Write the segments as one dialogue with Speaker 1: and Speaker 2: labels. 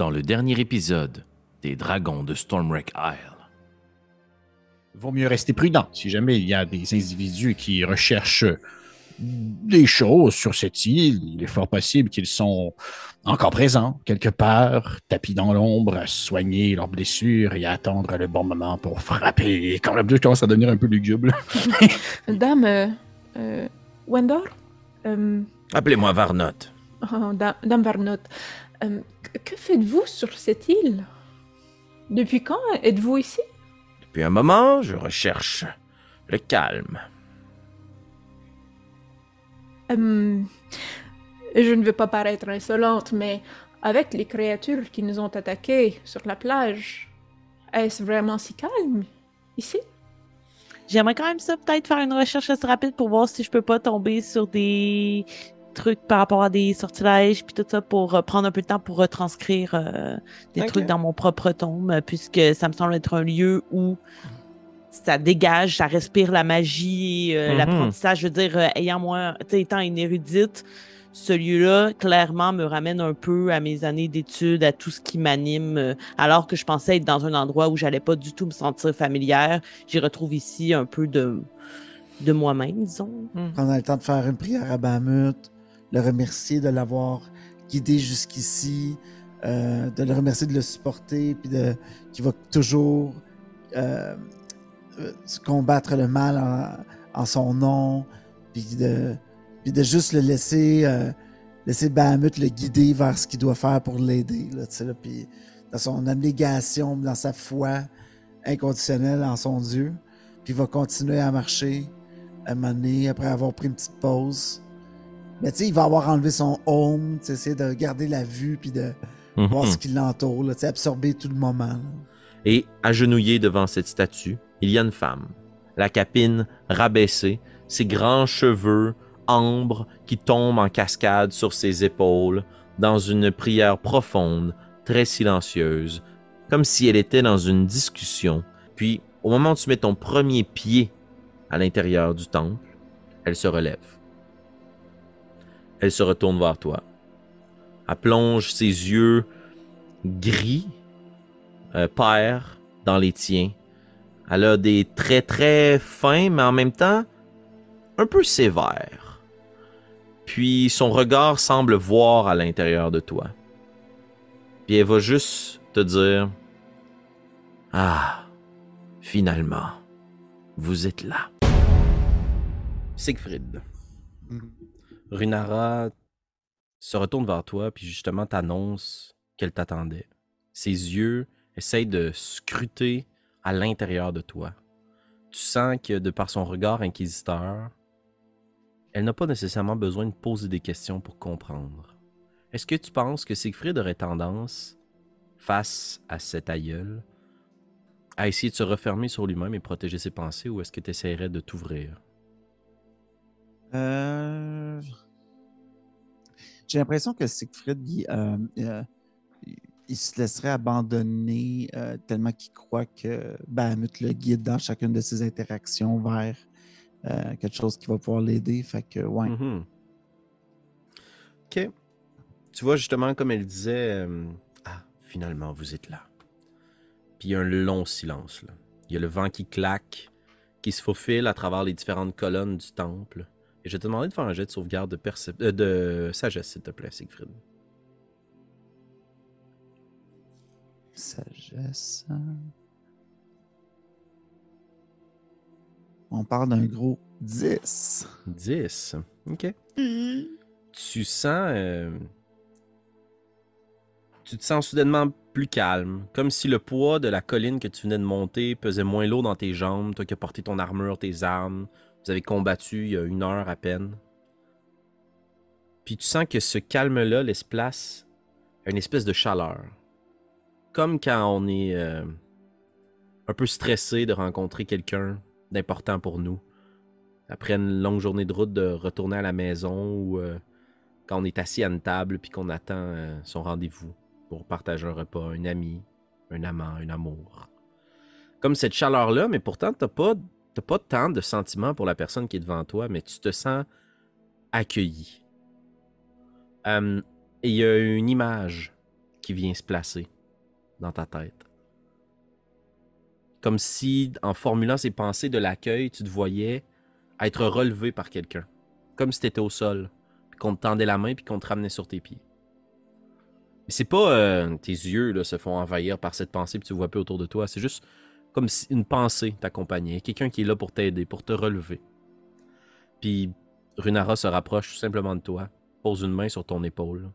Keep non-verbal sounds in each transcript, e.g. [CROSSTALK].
Speaker 1: dans le dernier épisode des Dragons de Stormwreck Isle.
Speaker 2: Vaut mieux rester prudent si jamais il y a des individus qui recherchent des choses sur cette île. Il est fort possible qu'ils sont encore présents quelque part, tapis dans l'ombre, à soigner leurs blessures et à attendre le bon moment pour frapper. Quand même, je commence à devenir un peu lugubre. [LAUGHS]
Speaker 3: Dame, euh, euh, Wendor Euh,
Speaker 1: Appelez-moi Varnot.
Speaker 3: oh, da- Dame Varnot, euh, que- faites-vous sur cette île? Depuis quand êtes-vous ici?
Speaker 1: Depuis un moment, je recherche le calme.
Speaker 3: Euh, Je ne veux pas paraître insolente, mais avec les créatures qui nous ont attaqués sur la plage, est-ce vraiment si calme ici?
Speaker 4: J'aimerais quand même ça, peut-être faire une recherche assez rapide pour voir si je peux pas tomber sur des trucs par rapport à des sortilèges puis tout ça pour euh, prendre un peu de temps pour retranscrire euh, des trucs dans mon propre tome puisque ça me semble être un lieu où ça dégage, ça respire la magie, euh,
Speaker 1: Mhm.
Speaker 4: l'apprentissage. Je veux dire, euh, ayant moi, tu sais, étant une érudite, ce lieu-là, clairement, me ramène un peu à mes années d'études, à tout ce qui m'anime, euh, alors que je pensais être dans un endroit où j'allais pas du tout me sentir familière. J'y retrouve ici un peu de, de moi-même, disons.
Speaker 5: Prendre le temps de faire une prière à Bahamut, le remercier de l'avoir guidé jusqu'ici, euh, de le remercier de le supporter, puis de qu'il va toujours euh, euh, combattre le mal en, en son nom, puis de, puis de juste le laisser, laisser Bahamut le guider vers ce qu'il doit faire pour l'aider, là, là, puis dans son abnégation, dans sa foi inconditionnelle en son Dieu, puis il va continuer à marcher à donné, après avoir pris une petite pause. Mais tu sais, il va avoir enlevé son home, tu sais, essayer de garder la vue puis de voir
Speaker 1: Mhm.
Speaker 5: ce qui l'entoure, tu sais, absorber tout le moment. là.
Speaker 1: Et agenouillé devant cette statue, il y a une femme, la capine rabaissée, ses grands cheveux ambre qui tombent en cascade sur ses épaules, dans une prière profonde, très silencieuse, comme si elle était dans une discussion. Puis, au moment où tu mets ton premier pied à l'intérieur du temple, elle se relève. Elle se retourne vers toi. Elle plonge ses yeux gris euh, dans les tiens. Elle a des traits très fins, mais en même temps un peu sévères. Puis son regard semble voir à l'intérieur de toi. Puis elle va juste te dire Ah, finalement, vous êtes là. Siegfried. Runara se retourne vers toi, puis justement t'annonce qu'elle t'attendait. Ses yeux essaye de scruter à l'intérieur de toi. Tu sens que de par son regard inquisiteur, elle n'a pas nécessairement besoin de poser des questions pour comprendre. Est-ce que tu penses que Siegfried aurait tendance, face à cet aïeul, à essayer de se refermer sur lui-même et protéger ses pensées, ou est-ce que tu essaierais de t'ouvrir?
Speaker 5: Euh, J'ai l'impression que Siegfried, euh, euh, il- se laisserait abandonner tellement qu'il croit que Bahamut le guide dans chacune de ses interactions vers quelque chose qui va pouvoir l'aider. Fait que, ouais.
Speaker 1: Mhm. Ok. Tu vois, justement, comme elle disait, ah, finalement, vous êtes là. Puis il y a un long silence. Là. Il y a le vent qui claque, qui se faufile à travers les différentes colonnes du temple. Je vais te demander de faire un jet de sauvegarde de, percep- euh, de sagesse, s'il te plaît, Siegfried.
Speaker 5: Sagesse. On parle d'un gros 10.
Speaker 1: 10. Ok. Tu sens. euh, Tu te sens soudainement plus calme, comme si le poids de la colline que tu venais de monter pesait moins lourd dans tes jambes, toi qui as porté ton armure, tes armes. Vous avez combattu il y a une heure à peine. Puis tu sens que ce calme-là laisse place à une espèce de chaleur. Comme quand on est euh, un peu stressé de rencontrer quelqu'un d'important pour nous après une longue journée de route de retourner à la maison ou euh, quand on est assis à une table puis qu'on attend euh, son rendez-vous pour partager un repas, un ami, un amant, un amour. Comme cette chaleur-là, mais pourtant, t'as pas, t'as pas tant de sentiments pour la personne qui est devant toi, mais tu te sens accueilli. Euh, et il y a une image qui vient se placer dans ta tête. Comme si, en formulant ces pensées de l'accueil, tu te voyais être relevé par quelqu'un. Comme si tu étais au sol, qu'on te tendait la main puis qu'on te ramenait sur tes pieds. Mais c'est pas euh, tes yeux là, se font envahir par cette pensée puis tu vois plus autour de toi. C'est juste comme si une pensée t'accompagnait. Quelqu'un qui est là pour t'aider, pour te relever. Puis Runara se rapproche tout simplement de toi, pose une main sur ton épaule,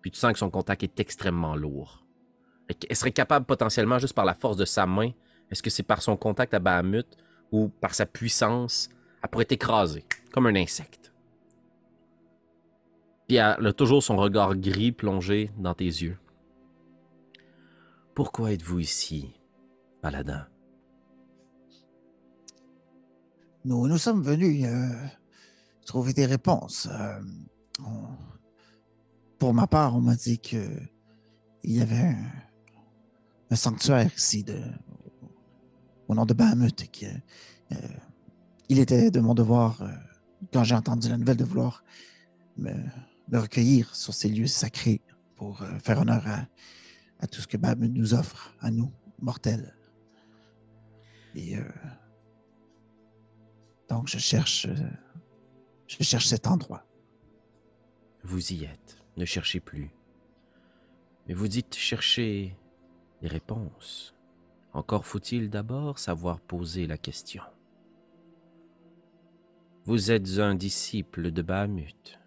Speaker 1: puis tu sens que son contact est extrêmement lourd. Elle serait capable potentiellement, juste par la force de sa main, est-ce que c'est par son contact à Bahamut ou par sa puissance, elle pourrait t'écraser, comme un insecte. Puis elle a toujours son regard gris plongé dans tes yeux. Pourquoi êtes-vous ici, paladin?
Speaker 5: Nous, nous sommes venus euh, trouver des réponses. Euh, Pour ma part, on m'a dit que il y avait un, sanctuaire ici au nom de Bahamut euh, il était de mon devoir, quand j'ai entendu la nouvelle, de vouloir me, recueillir sur ces lieux sacrés pour faire honneur à, tout ce que Bahamut nous offre, à nous, mortels. Et donc, je cherche, euh, je cherche cet endroit.
Speaker 1: Vous y êtes, ne cherchez plus. Mais vous dites chercher des réponses. Encore faut-il d'abord savoir poser la question. Vous êtes un disciple de Bahamut.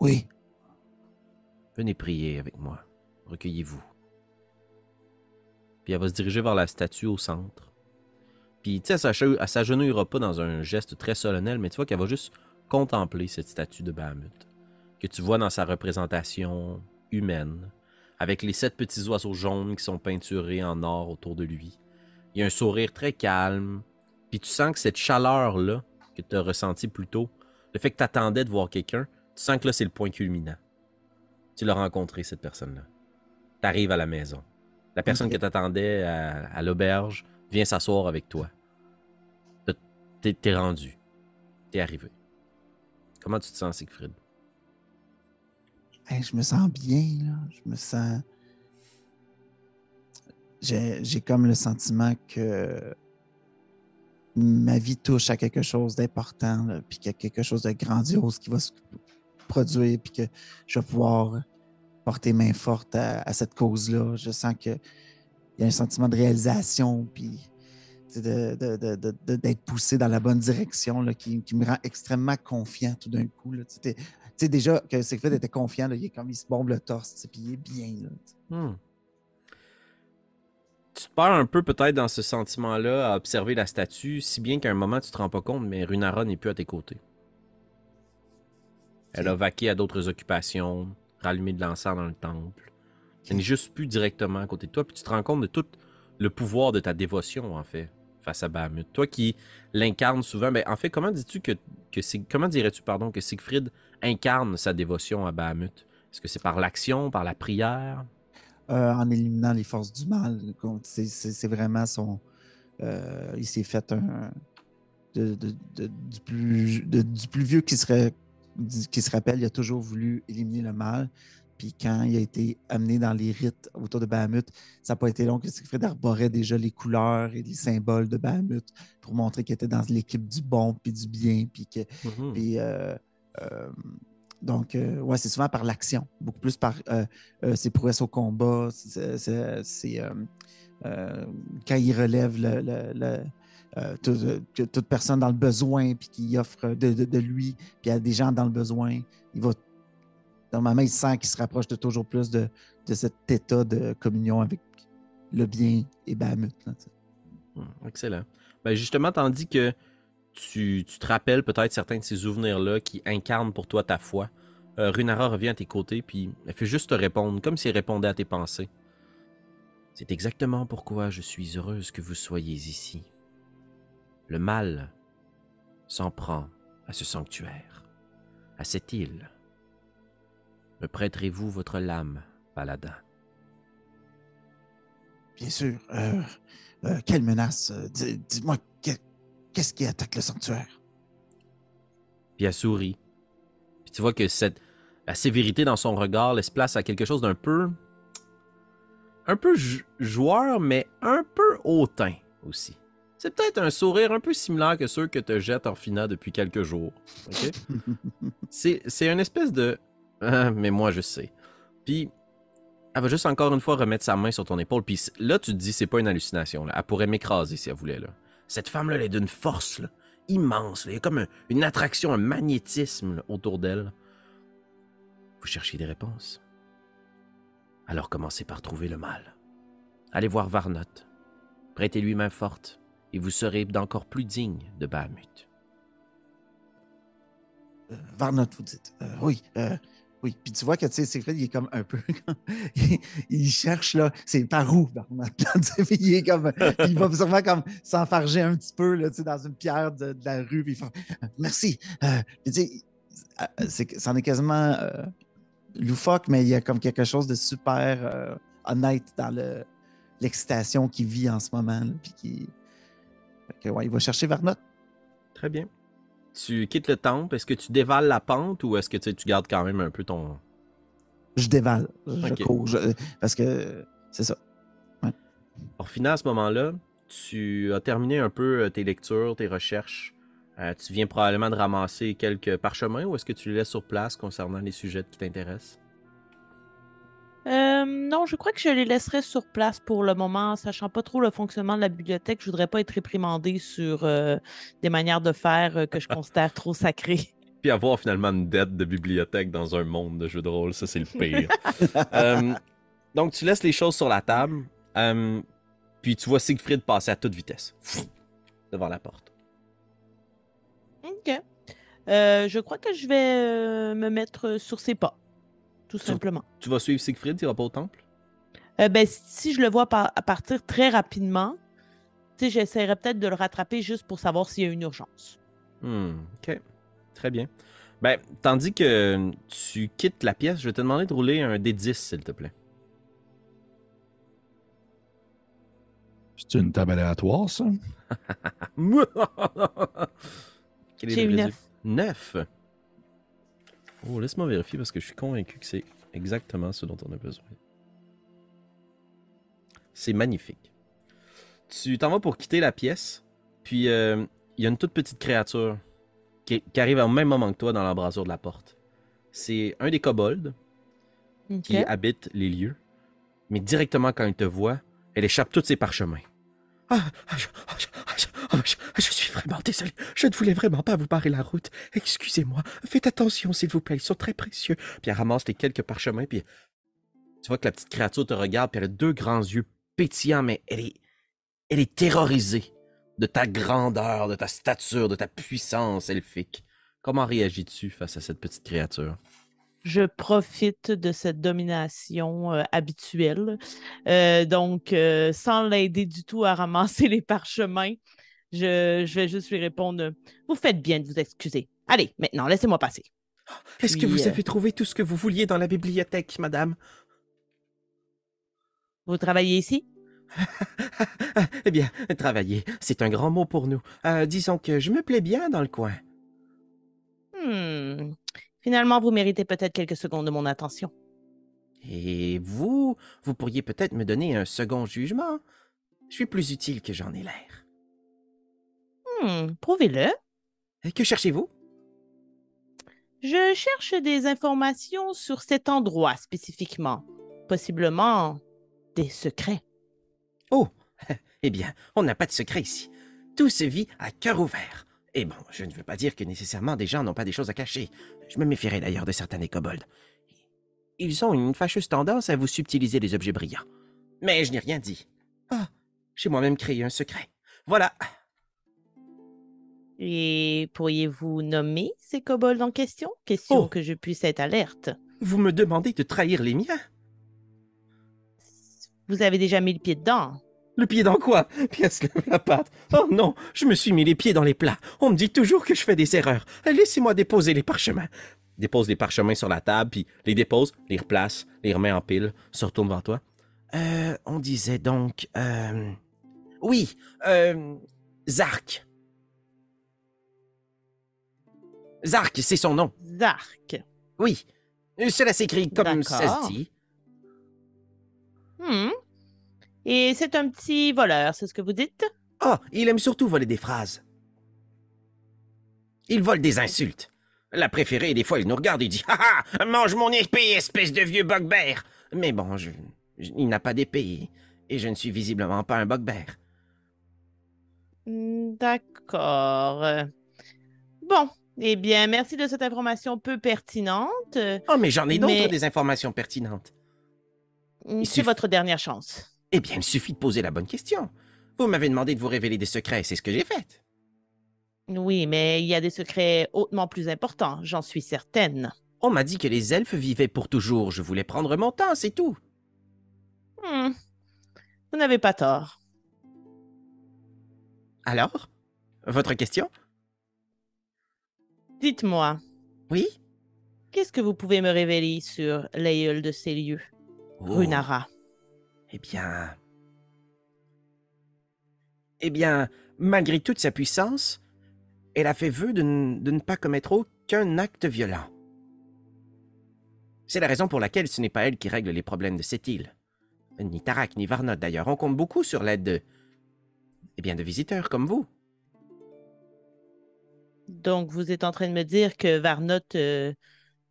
Speaker 5: Oui,
Speaker 1: Venez prier avec moi. Recueillez-vous. Puis elle va se diriger vers la statue au centre. Puis, tu sais, elle s'agenouillera pas dans un geste très solennel, mais tu vois qu'elle va juste contempler cette statue de Bahamut. Que tu vois dans sa représentation humaine, avec les sept petits oiseaux jaunes qui sont peinturés en or autour de lui. Il y a un sourire très calme. Puis tu sens que cette chaleur-là que tu as ressentie plus tôt, le fait que tu attendais de voir quelqu'un, tu sens que là, c'est le point culminant. Tu l'as rencontré, cette personne-là. Tu arrives à la maison. La personne que tu attendais à, à l'auberge vient s'asseoir avec toi. T'es t'es rendu. T'es arrivé. Comment tu te sens, Siegfried?
Speaker 5: Je me sens bien, là. Je me sens. J'ai comme le sentiment que ma vie touche à quelque chose d'important, puis qu'il y a quelque chose de grandiose qui va se produire, puis que je vais pouvoir porter main forte à, cette cause-là. Je sens qu'il y a un sentiment de réalisation, puis sais, de- d'être poussé dans la bonne direction, là, qui, qui me rend extrêmement confiant tout d'un coup. là. Tu sais, déjà que Siegfried était confiant, là, il est comme il se bombe le torse, puis il est bien. Là.
Speaker 1: Hmm. Tu te perds un peu peut-être dans ce sentiment-là à observer la statue, si bien qu'à un moment tu te rends pas compte, mais Runara n'est plus à tes côtés. Elle a vaqué à d'autres occupations, rallumé de l'encens dans le temple. Elle n'est juste plus directement à côté de toi, puis tu te rends compte de tout le pouvoir de ta dévotion, en fait, face à Bahamut. Toi qui l'incarnes souvent, ben, en fait, comment dis-tu que, comment dirais-tu, pardon, que Siegfried incarne sa dévotion à Bahamut? Est-ce que c'est par l'action, par la prière?
Speaker 5: Euh, en éliminant les forces du mal. C'est vraiment son. euh, il s'est fait un. du, plus, vieux qui se rappelle, il a toujours voulu éliminer le mal. Puis quand il a été amené dans les rites autour de Bahamut, ça n'a pas été long que Siegfried arborait déjà les couleurs et les symboles de Bahamut pour montrer qu'il était dans l'équipe du bon puis du bien. Puis que
Speaker 1: Mhm.
Speaker 5: puis, euh, euh, donc, euh, ouais, c'est souvent par l'action, beaucoup plus par euh, ses prouesses au combat. c'est- quand il relève le, le- le- euh, tout- euh, que toute personne dans le besoin, puis qui offre de, de- de lui, puis à des gens dans le besoin, il va. Normalement, il sent qu'il se rapproche de toujours plus de, cet état de communion avec le bien et Bahamut.
Speaker 1: Hmm, Excellent. Ben justement, tandis que tu, te rappelles peut-être certains de ces souvenirs-là qui incarnent pour toi ta foi, euh, Runara revient à tes côtés, puis elle fait juste te répondre, comme si répondait à tes pensées. C'est exactement pourquoi je suis heureuse que vous soyez ici. Le mal s'en prend à ce sanctuaire, à cette île. Me prêterez-vous votre lame, paladin?
Speaker 5: Bien sûr. euh, euh, quelle menace? euh, dis- Dis-moi, que- qu'est-ce qui attaque le sanctuaire?
Speaker 1: Puis elle sourit. Puis tu vois que cette. La sévérité dans son regard laisse place à quelque chose d'un peu. un peu jou- joueur, mais un peu hautain aussi. C'est peut-être un sourire un peu similaire que ceux que te jette Orphina depuis quelques jours. ok? [LAUGHS] c'est, c'est une espèce de. [LAUGHS] Mais moi, je sais. Puis, elle va juste encore une fois remettre sa main sur ton épaule. Puis là, tu te dis, c'est pas une hallucination. Là. Elle pourrait m'écraser si elle voulait. Là. Cette femme-là, elle est d'une force là, immense. Il y a comme un- une attraction, un magnétisme autour d'elle. Vous cherchez des réponses? Alors commencez par trouver le mal. Allez voir Varnot. Prêtez-lui main forte, et vous serez d'encore plus digne de Bahamut.
Speaker 5: Euh, Varnot, vous dites. Euh, oui, euh, oui. Puis tu vois que, tu sais, Siegfried, il est comme un peu... [LAUGHS] il, cherche, là, c'est par où, [LAUGHS] il est comme... Il va sûrement comme s'enfarger un petit peu, là, tu sais, dans une pierre de, la rue, puis il fait « Merci! Euh, tu sais, euh, c'en est quasiment euh, loufoque, mais il y a comme quelque chose de super honnête dans le l'excitation qu'il vit en ce moment, puis qui... Ouais, il va chercher Varnot.
Speaker 1: Très bien. Tu quittes le temple. Est-ce que tu dévales la pente ou est-ce que tu, sais, tu gardes quand même un peu ton.
Speaker 5: Je dévale, je
Speaker 1: Ok.
Speaker 5: cours, je- parce que c'est ça.
Speaker 1: Orphina, à ce moment-là, tu as terminé un peu euh, tes lectures, tes recherches. Euh, tu viens probablement de ramasser quelques parchemins ou est-ce que tu les laisses sur place concernant les sujets qui t'intéressent?
Speaker 4: Euh, non, je crois que je les laisserai sur place pour le moment, sachant pas trop le fonctionnement de la bibliothèque. Je voudrais pas être réprimandé sur euh, des manières de faire euh, que je considère trop sacrées. [LAUGHS]
Speaker 1: Puis avoir finalement une dette de bibliothèque dans un monde de jeux de rôle, ça c'est le pire. [LAUGHS] Euh, donc tu laisses les choses sur la table, euh, puis tu vois Siegfried passer à toute vitesse devant la porte.
Speaker 4: OK. Euh, je crois que je vais euh, me mettre sur ses pas, tout simplement.
Speaker 1: Tu vas suivre Siegfried, tu iras pas au temple?
Speaker 4: Euh, ben, si je le vois par- à partir très rapidement, tu sais, j'essaierai peut-être de le rattraper juste pour savoir s'il y a une urgence.
Speaker 1: Hmm, ok. Très bien. Ben, tandis que tu quittes la pièce, je vais te demander de rouler un D10, s'il te plaît.
Speaker 2: C'est une table aléatoire, ça? [LAUGHS]
Speaker 1: Quel est
Speaker 4: J'ai
Speaker 1: le
Speaker 4: eu
Speaker 1: résultat?
Speaker 4: neuf.
Speaker 1: 9. Oh, laisse-moi vérifier parce que je suis convaincu que c'est exactement ce dont on a besoin. C'est magnifique. Tu t'en vas pour quitter la pièce, puis euh, il y a une toute petite créature qui, qui arrive au même moment que toi dans l'embrasure de la porte. C'est un des kobolds qui habite les lieux, mais directement quand elle te voit, elle échappe tous ses parchemins. Ah, ah, je, ah, je- je suis vraiment désolé. Je ne voulais vraiment pas vous barrer la route. Excusez-moi. Faites attention, s'il vous plaît. Ils sont très précieux. Puis elle ramasse les quelques parchemins, puis tu vois que la petite créature te regarde, puis elle a deux grands yeux pétillants, mais elle est, elle est terrorisée de ta grandeur, de ta stature, de ta puissance elfique. Comment réagis-tu face à cette petite créature?
Speaker 4: je profite de cette domination euh, habituelle. Euh, donc, euh, sans l'aider du tout à ramasser [LAUGHS] les parchemins, je, je vais juste lui répondre Vous faites bien de vous excuser. Allez, maintenant, laissez-moi passer. [GASPS]
Speaker 1: Est-ce que vous
Speaker 4: euh,
Speaker 1: avez trouvé tout ce que vous vouliez dans la bibliothèque, madame?
Speaker 4: Vous travaillez ici? [LAUGHS]
Speaker 1: Eh bien, travailler, c'est un grand mot pour nous. Euh, disons que je me plais bien dans le coin.
Speaker 4: Hmm. Finalement, vous méritez peut-être quelques secondes de mon attention.
Speaker 1: Et vous, vous pourriez peut-être me donner un second jugement. Je suis plus utile que j'en ai l'air.
Speaker 4: Hmm, Prouvez-le.
Speaker 1: Et Que cherchez-vous?
Speaker 4: Je cherche des informations sur cet endroit spécifiquement. Possiblement des secrets.
Speaker 1: Oh, [LAUGHS] eh bien, on n'a pas de secret ici. Tout se vit à cœur ouvert. Et bon, je ne veux pas dire que nécessairement des gens n'ont pas des choses à cacher. Je me méfierais d'ailleurs de certains des kobolds. Ils ont une fâcheuse tendance à vous subtiliser les objets brillants. Mais je n'ai rien dit. Ah, j'ai moi-même créé un secret. Voilà.
Speaker 4: Et pourriez-vous nommer ces kobolds en question? Question
Speaker 1: Oh.
Speaker 4: que je puisse être alerte.
Speaker 1: Vous me demandez de trahir les miens?
Speaker 4: Vous avez déjà mis le pied dedans.
Speaker 1: Le pied dans quoi? [LAUGHS] Pièce la patte. Oh non, je me suis mis les pieds dans les plats. On me dit toujours que je fais des erreurs. Laissez-moi déposer les parchemins. Dépose les parchemins sur la table, puis les dépose, les replace, les remet en pile, se retourne vers toi. Euh, on disait donc... Euh... Oui, euh... Zark. Zark, c'est son nom.
Speaker 4: Zark.
Speaker 1: Oui. Cela s'écrit comme ça se dit.
Speaker 4: Hmm. Et c'est un petit voleur, c'est ce que vous dites?
Speaker 1: Ah, il aime surtout voler des phrases. Il vole des insultes. La préférée, des fois, il nous regarde et dit Ha ha Mange mon épée, espèce de vieux bugbear Mais bon, je, je- il n'a pas d'épée, et je ne suis visiblement pas un bugbear.
Speaker 4: Hmm, D'accord. Euh, Bon, eh bien, merci de cette information peu pertinente.
Speaker 1: Oh, mais j'en ai d'autres
Speaker 4: Mais-
Speaker 1: des informations pertinentes.
Speaker 4: C'est
Speaker 1: suffit-
Speaker 4: votre dernière chance.
Speaker 1: Eh bien, il suffit de poser la bonne question. Vous m'avez demandé de vous révéler des secrets, c'est ce que j'ai fait.
Speaker 4: Oui, mais il y a des secrets hautement plus importants, j'en suis certaine.
Speaker 1: On m'a dit que les elfes vivaient pour toujours. Je voulais prendre mon temps, c'est tout.
Speaker 4: Hmm. Vous n'avez pas tort.
Speaker 1: Alors Votre question?
Speaker 4: Dites-moi,
Speaker 1: Oui?
Speaker 4: qu'est-ce que vous pouvez me révéler sur l'aïeul de ces lieux,
Speaker 1: Oh,
Speaker 4: Runara?
Speaker 1: Eh bien. Eh bien, malgré toute sa puissance, elle a fait vœu de, de ne pas commettre aucun acte violent. C'est la raison pour laquelle ce n'est pas elle qui règle les problèmes de cette île. Ni Tarak, ni Varnot d'ailleurs. On compte beaucoup sur l'aide de. Eh bien, de visiteurs comme vous.
Speaker 4: Donc, vous êtes en train de me dire que Varnot euh,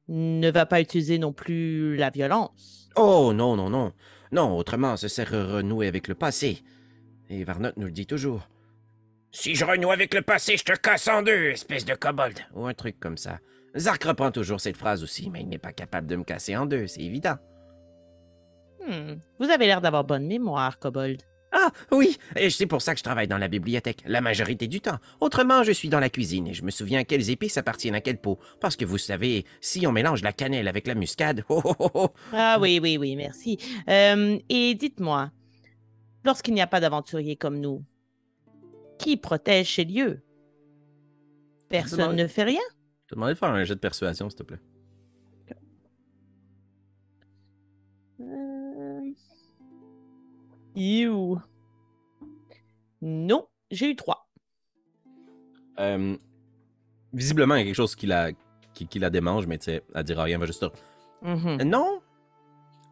Speaker 4: ne va pas utiliser non plus la violence.
Speaker 1: Oh, non, non, non. Non, autrement, ce serait renouer avec le passé. Et Varnot nous le dit toujours. Si je renoue avec le passé, je te casse en deux, espèce de kobold. Ou un truc comme ça. Zark reprend toujours cette phrase aussi, mais il n'est pas capable de me casser en deux, c'est évident.
Speaker 4: Hmm, Vous avez l'air d'avoir bonne mémoire, Kobold.
Speaker 1: Ah, oui, et c'est pour ça que je travaille dans la bibliothèque, la majorité du temps. Autrement, je suis dans la cuisine et je me souviens quelles épices appartiennent à quel pot. Parce que vous savez, si on mélange la cannelle avec la muscade, oh oh oh oh,
Speaker 4: Ah oui, oui, oui, merci. Euh, et dites-moi, lorsqu'il n'y a pas d'aventuriers comme nous, qui protège ces lieux? Personne
Speaker 1: demande-
Speaker 4: ne fait rien?
Speaker 1: Je te demandais de faire un jet de persuasion, s'il te plaît.
Speaker 4: Euh... You. Non, j'ai eu trois.
Speaker 1: Euh, visiblement, il y a quelque chose qui la, qui, qui la démange, mais tu sais, elle dira rien, elle va juste dire. Euh, Non.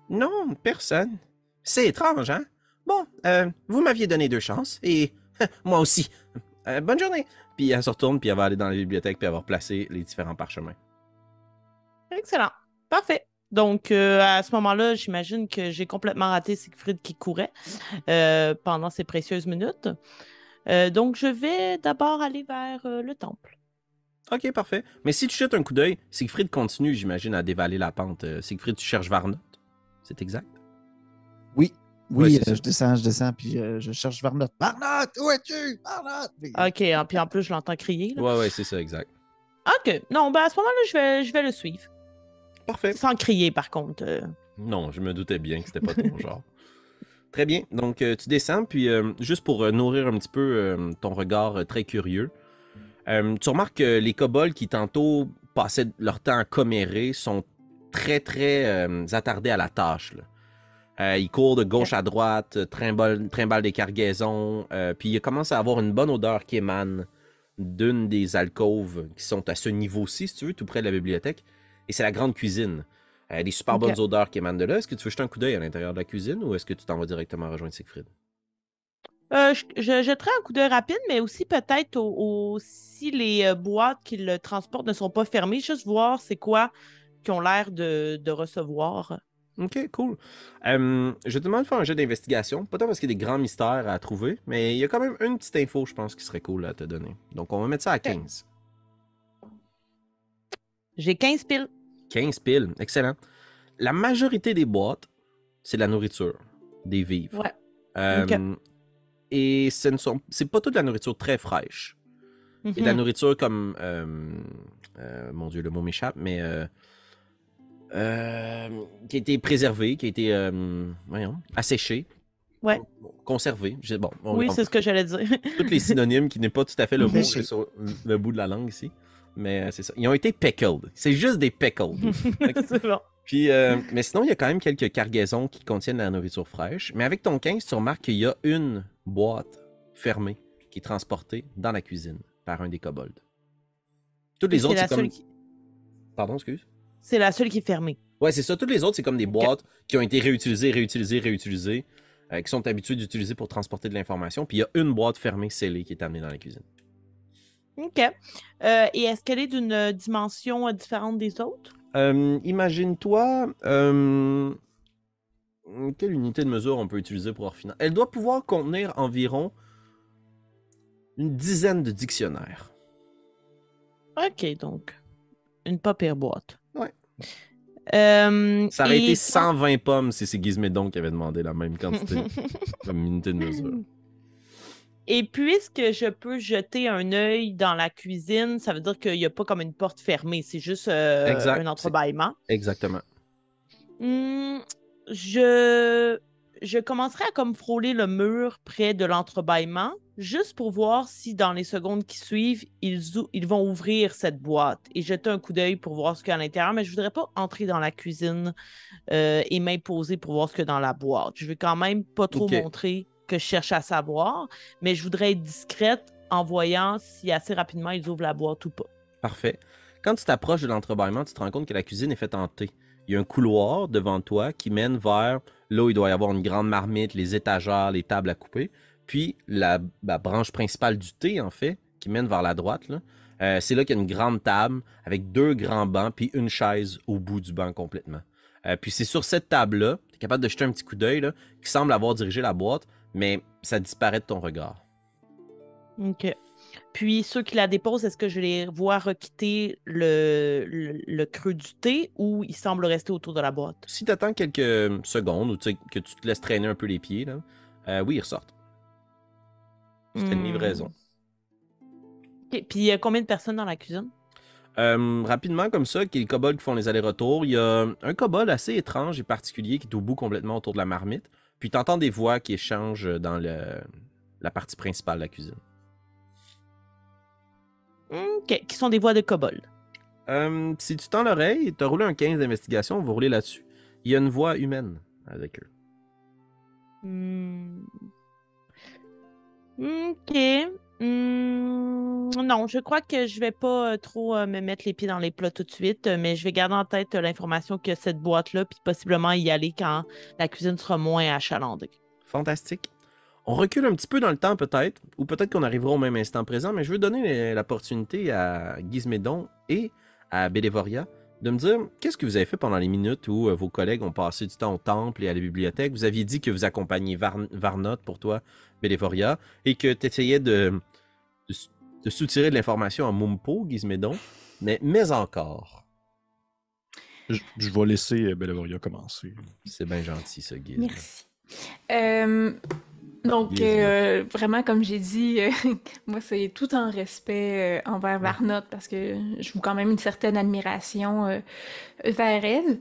Speaker 1: Non, personne. C'est étrange, hein? Bon, euh, vous m'aviez donné deux chances, et [LAUGHS] moi aussi. Euh, bonne journée. Puis elle se retourne, puis elle va aller dans la bibliothèque, puis elle va replacer les différents parchemins.
Speaker 4: Excellent. Parfait. Donc, euh, à ce moment-là, j'imagine que j'ai complètement raté Siegfried qui courait euh, pendant ces précieuses minutes. Euh, donc, je vais d'abord aller vers euh, le temple.
Speaker 1: Ok, parfait. Mais si tu jettes un coup d'œil, Siegfried continue, j'imagine, à dévaler la pente. Siegfried, tu cherches Varnot. C'est exact?
Speaker 5: Oui, oui, euh, je descends, je descends, puis euh, je cherche Varnot. Varnot, où es-tu? Varnot!
Speaker 4: OK. ah, Puis en plus, je l'entends crier. là.
Speaker 1: Ouais, ouais, c'est ça, exact.
Speaker 4: OK. Non, ben à ce moment-là, je vais, je vais le suivre.
Speaker 1: Parfait.
Speaker 4: Sans crier, par contre. euh.
Speaker 1: Non, je me doutais bien que c'était pas ton [LAUGHS] genre. Très bien. Donc, euh, tu descends, puis euh, juste pour euh, nourrir un petit peu euh, ton regard euh, très curieux, euh, tu remarques que les kobolds qui tantôt passaient leur temps à commérer sont très, très euh, attardés à la tâche. là. Euh, ils courent de gauche à droite, trimballent, trimballent des cargaisons, euh, puis il commence à avoir une bonne odeur qui émane d'une des alcôves qui sont à ce niveau-ci, si tu veux, tout près de la bibliothèque. Et c'est la grande cuisine. Euh, des super bonnes odeurs qui émanent de là. Est-ce que tu veux jeter un coup d'œil à l'intérieur de la cuisine ou est-ce que tu t'en vas directement rejoindre Siegfried?
Speaker 4: Euh, je, je jetterai un coup d'œil rapide, mais aussi peut-être au, au- si les euh, boîtes qui le transportent ne sont pas fermées, juste voir c'est quoi qui ont l'air de, de recevoir.
Speaker 1: Ok, cool. Euh, je te demande de faire un jeu d'investigation. Pas tant parce qu'il y a des grands mystères à trouver, mais il y a quand même une petite info, je pense, qui serait cool à te donner. Donc, on va mettre ça à 15.
Speaker 4: J'ai 15 piles.
Speaker 1: 15 piles, excellent. La majorité des boîtes, c'est de la nourriture, des vivres.
Speaker 4: Ouais.
Speaker 1: Euh,
Speaker 4: Ok.
Speaker 1: Et ce ne sont, c'est pas toute la nourriture très fraîche. A de la
Speaker 4: Mhm.
Speaker 1: nourriture comme. euh, euh, mon Dieu, le mot m'échappe, mais. euh, euh, qui a été préservée, qui a été. euh, voyons, asséchée.
Speaker 4: Ouais.
Speaker 1: Conservée. Je- Bon, on,
Speaker 4: Oui,
Speaker 1: on-
Speaker 4: c'est ce que j'allais dire.
Speaker 1: tous les synonymes qui n'est pas tout à fait le mot sur le bout de la langue ici. Mais euh, c'est ça. Ils ont été pickled. C'est juste des pickled. [LAUGHS]
Speaker 4: c'est bon.
Speaker 1: Puis, euh, mais sinon, il y a quand même quelques cargaisons qui contiennent de la nourriture fraîche. Mais avec ton 15, tu remarques qu'il y a une boîte fermée qui est transportée dans la cuisine par un des kobolds. Toutes les autres, c'est comme.
Speaker 4: qui-
Speaker 1: Pardon, excuse?
Speaker 4: C'est la seule qui est fermée.
Speaker 1: Ouais, c'est ça. Toutes les autres, c'est comme des boîtes qui ont été réutilisées, réutilisées, réutilisées, euh, qui sont habituées d'utiliser pour transporter de l'information. Puis il y a une boîte fermée, scellée, qui est amenée dans la cuisine.
Speaker 4: OK. Euh, et est-ce qu'elle est d'une euh, dimension euh, différente des autres?
Speaker 1: Euh, Imagine-toi. euh, quelle unité de mesure on peut utiliser pour Orphina Elle doit pouvoir contenir environ une dizaine de dictionnaires.
Speaker 4: OK, donc une pas pire boîte.
Speaker 1: Ouais. Ça aurait
Speaker 4: et-
Speaker 1: été 120 pommes si c'est Gizmédon qui avait demandé la même quantité [LAUGHS] comme unité de mesure.
Speaker 4: Et puisque je peux jeter un œil dans la cuisine, ça veut dire qu'il n'y a pas comme une porte fermée, c'est juste euh,
Speaker 1: Exact,
Speaker 4: un entrebâillement.
Speaker 1: Exactement.
Speaker 4: Hmm, je... je commencerai à comme frôler le mur près de l'entrebâillement, juste pour voir si dans les secondes qui suivent, ils, ou- ils vont ouvrir cette boîte et jeter un coup d'œil pour voir ce qu'il y a à l'intérieur. Mais je voudrais pas entrer dans la cuisine euh, et m'imposer pour voir ce qu'il y a dans la boîte. Je veux quand même pas trop montrer que je cherche à savoir, mais je voudrais être discrète en voyant si assez rapidement ils ouvrent la boîte ou pas.
Speaker 1: Parfait. Quand tu t'approches de l'entrebâillement, tu te rends compte que la cuisine est faite en T. Il y a un couloir devant toi qui mène vers là où il doit y avoir une grande marmite, les étagères, les tables à couper. Puis la, branche principale du T, en fait, qui mène vers la droite, là, euh, c'est là qu'il y a une grande table avec deux grands bancs puis une chaise au bout du banc complètement. Euh, puis c'est sur cette table-là, tu es capable de jeter un petit coup d'œil, qui semble avoir dirigé la boîte, mais ça disparaît de ton regard.
Speaker 4: OK. Puis ceux qui la déposent, est-ce que je les vois requitter le, le, le creux du thé ou ils semblent rester autour de la boîte?
Speaker 1: Si tu attends quelques secondes ou que tu te laisses traîner un peu les pieds, là, euh, oui, ils ressortent. C'est une
Speaker 4: Hmm.
Speaker 1: livraison.
Speaker 4: OK. Puis il y a combien de personnes dans la cuisine?
Speaker 1: Euh, rapidement, comme ça, qui est les kobolds qui font les allers-retours, il y a un kobold assez étrange et particulier qui est au bout complètement autour de la marmite. Puis tu entends des voix qui échangent dans le, la partie principale de la cuisine.
Speaker 4: OK. Qui sont des voix de kobold.
Speaker 1: Euh, si tu tends l'oreille, tu as roulé un 15 d'investigation, on va rouler là-dessus. Il y a une voix humaine avec eux.
Speaker 4: Hmm. OK. Hmm, Non, je crois que je vais pas euh, trop euh, me mettre les pieds dans les plats tout de suite, euh, mais je vais garder en tête l'information que cette boîte-là, puis possiblement y aller quand la cuisine sera moins achalandée.
Speaker 1: Fantastique. On recule un petit peu dans le temps peut-être, ou peut-être qu'on arrivera au même instant présent, mais je veux donner l'opportunité à Gizmédon et à Bélévoria de me dire qu'est-ce que vous avez fait pendant les minutes où euh, vos collègues ont passé du temps au temple et à la bibliothèque? Vous aviez dit que vous accompagniez Var- Varnot pour toi, Bélévoria, et que tu essayais de, de, s- de soutirer de l'information à Mumpo, Gizmédon, mais, mais encore.
Speaker 2: Je, je vais laisser euh, Bellevoria commencer.
Speaker 1: C'est bien gentil, ce Giz.
Speaker 3: Merci. Euh, donc, euh, vraiment, comme j'ai dit, euh, [LAUGHS] moi, c'est tout en respect euh, envers Varnot parce que je vous quand même une certaine admiration vers elle.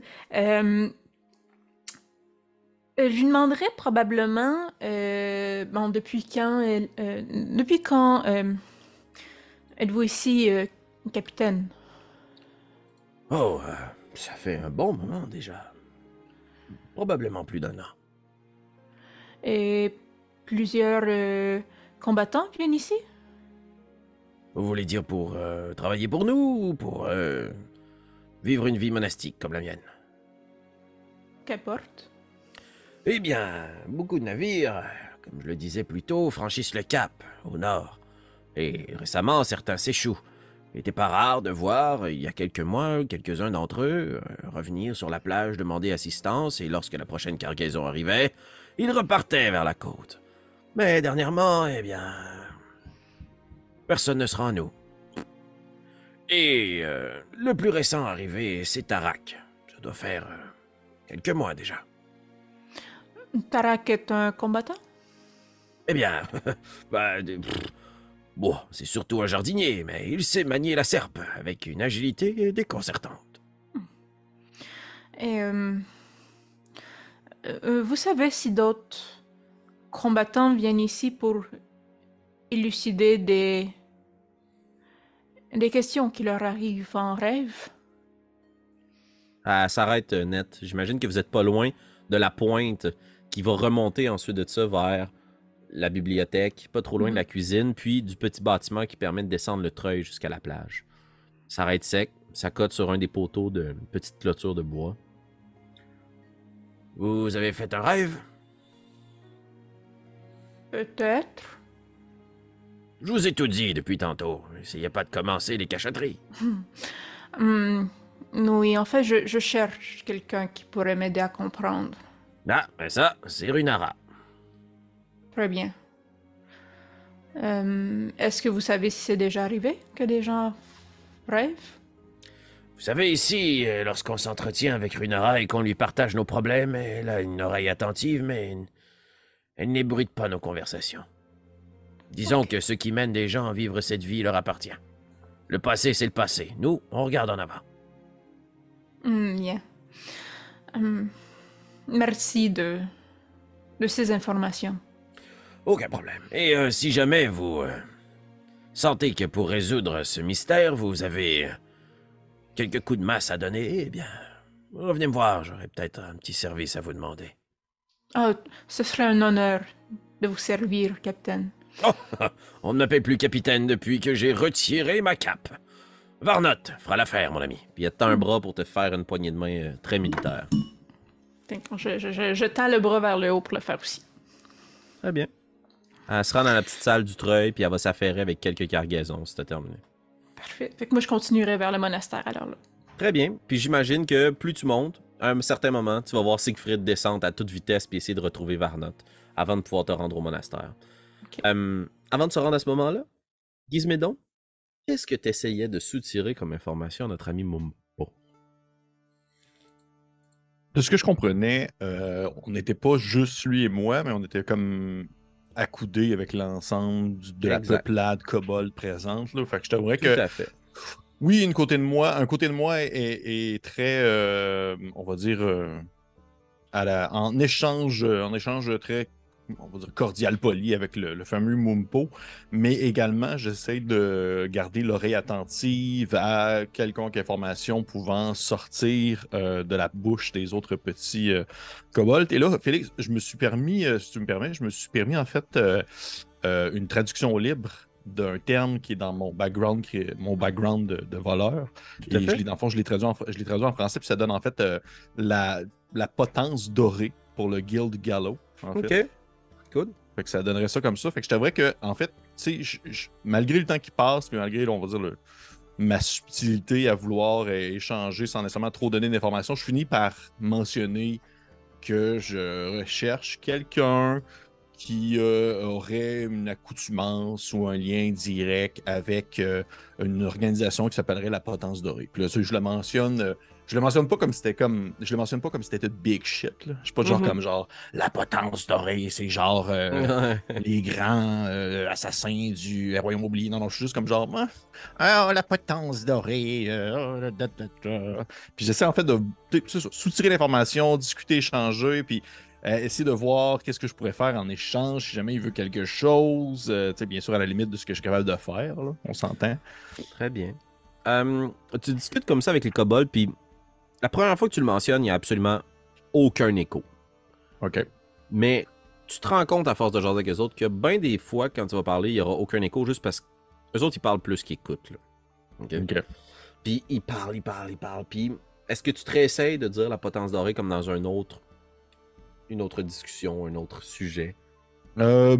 Speaker 3: Je lui demanderais probablement, bon, depuis quand, elle- depuis quand êtes-vous ici, capitaine?
Speaker 1: Oh, ça fait un bon moment déjà. Probablement plus d'un an.
Speaker 3: Et plusieurs euh, combattants viennent ici?
Speaker 1: Vous voulez dire pour euh, travailler pour nous ou pour euh, vivre une vie monastique comme la mienne?
Speaker 3: Qu'importe.
Speaker 1: Eh bien, beaucoup de navires, comme je le disais plus tôt, franchissent le cap au nord. Et récemment, certains s'échouent. Il n'était pas rare de voir, il y a quelques mois, quelques-uns d'entre eux revenir sur la plage demander assistance et lorsque la prochaine cargaison arrivait, ils repartaient vers la côte. Mais dernièrement, eh bien, personne ne se rend à nous. Et euh, le plus récent arrivé, c'est Tarak. Ça doit faire euh, quelques mois déjà.
Speaker 3: Tarak est un combattant?
Speaker 1: Eh bien, [LAUGHS] bah, pff, bon, c'est surtout un jardinier, mais il sait manier la serpe avec une agilité déconcertante.
Speaker 3: Et euh, vous savez si d'autres combattants viennent ici pour élucider des des questions qui leur arrivent en rêve?
Speaker 1: Elle s'arrête euh, net. J'imagine que vous êtes pas loin de la pointe qui va remonter ensuite de ça vers la bibliothèque, pas trop loin de la cuisine, puis du petit bâtiment qui permet de descendre le treuil jusqu'à la plage. Ça arrête sec, ça cote sur un des poteaux d'une petite clôture de bois. Vous avez fait un rêve?
Speaker 3: Peut-être.
Speaker 1: Je vous ai tout dit depuis tantôt. Essayez pas de commencer les cachotteries. [LAUGHS]
Speaker 3: Hmm, oui, en fait, je, je cherche quelqu'un qui pourrait m'aider à comprendre.
Speaker 1: Ah, ben ça, c'est Runara.
Speaker 3: Très bien. Euh, Est-ce que vous savez si c'est déjà arrivé que des gens rêvent?
Speaker 1: Vous savez, ici, euh, lorsqu'on s'entretient avec Runara et qu'on lui partage nos problèmes, elle a une oreille attentive, mais elle n'ébruite pas nos conversations. Disons que ce qui mène des gens à vivre cette vie leur appartient. Le passé, c'est le passé. Nous, on regarde en avant.
Speaker 3: Hmm, Bien. Hum, merci de, de ces informations.
Speaker 1: Aucun problème. Et euh, si jamais vous euh, sentez que pour résoudre ce mystère, vous avez euh, quelques coups de masse à donner, eh bien, revenez me voir. J'aurai peut-être un petit service à vous demander.
Speaker 3: Ah, ce serait un honneur de vous servir, capitaine.
Speaker 1: Oh, [LAUGHS] on ne m'appelle plus capitaine depuis que j'ai retiré ma cape. Varnot fera l'affaire, mon ami. Puis il tend un bras pour te faire une poignée de main euh, très militaire.
Speaker 3: Je, je, je, je tends le bras vers le haut pour le faire aussi.
Speaker 1: Très bien. Elle se rend dans la petite salle du treuil, puis elle va s'affairer avec quelques cargaisons, c'est terminé.
Speaker 3: Parfait. Fait que moi, je continuerai vers le monastère alors là.
Speaker 1: Très bien. Puis j'imagine que plus tu montes, à un certain moment, tu vas voir Siegfried descendre à toute vitesse puis essayer de retrouver Varnot avant de pouvoir te rendre au monastère. Euh, avant de se rendre à ce moment-là, Gizmédon, qu'est-ce que tu essayais de soutirer comme information à notre ami Mumpo?
Speaker 6: De ce que je comprenais, euh, on n'était pas juste lui et moi, mais on était comme accoudés avec l'ensemble de la peuplade kobold présente. Là. Fait que je t'avouerais
Speaker 1: Tout
Speaker 6: que
Speaker 1: à fait.
Speaker 6: Oui, une côté de moi, un côté de moi est, très, euh, on va dire, euh, en échange, euh, en échange très, on va dire cordial poli avec le, fameux Mumpo, mais également j'essaie de garder l'oreille attentive à quelconque information pouvant sortir de la bouche des autres petits kobolds. Et là, Félix, je me suis permis, si tu me permets, je me suis permis en fait une traduction libre d'un terme qui est dans mon background, qui est mon background de, de voleur. Et je l'ai, dans le fond, je l'ai traduit en, je l'ai traduit en français, puis ça donne en fait euh, la, la potence dorée pour le Guild Gallo. En fait.
Speaker 1: Ok. Good.
Speaker 6: Fait que ça donnerait ça comme ça. Fait que je t'avouerais que, en fait, tu sais, malgré le temps qui passe, puis malgré, on va dire, le- ma subtilité à vouloir euh, échanger sans nécessairement trop donner d'informations, je finis par mentionner que je recherche quelqu'un qui euh, aurait une accoutumance ou un lien direct avec euh, une organisation qui s'appellerait la Potence Dorée. Puis là, je le mentionne. euh, je le mentionne pas comme c'était comme. Je le mentionne pas comme si c'était big shit. Là. Je suis pas genre
Speaker 1: Mhm.
Speaker 6: comme genre la potence dorée, c'est genre euh, les grands assassins du Royaume oublié. Non, non, je suis juste comme genre ah, la potence dorée. da, da, da. Puis j'essaie en fait de ça, soutirer l'information, discuter, échanger, puis euh, essayer de voir qu'est-ce que je pourrais faire en échange si jamais il veut quelque chose. euh, tu sais, bien sûr, à la limite de ce que je suis capable de faire. là, on s'entend.
Speaker 1: Très bien. Euh, tu discutes comme ça avec les kobolds, puis la première fois que tu le mentionnes, il n'y a absolument aucun écho.
Speaker 6: OK.
Speaker 1: Mais tu te rends compte à force de jaser avec les autres que bien des fois, quand tu vas parler, il n'y aura aucun écho juste parce que les autres, ils parlent plus qu'ils écoutent. Là. OK?
Speaker 6: OK.
Speaker 1: Puis ils parlent, ils parlent, ils parlent. Puis est-ce que tu te réessayes de dire la potence dorée comme dans un autre, une autre discussion, un autre sujet?
Speaker 6: Euh,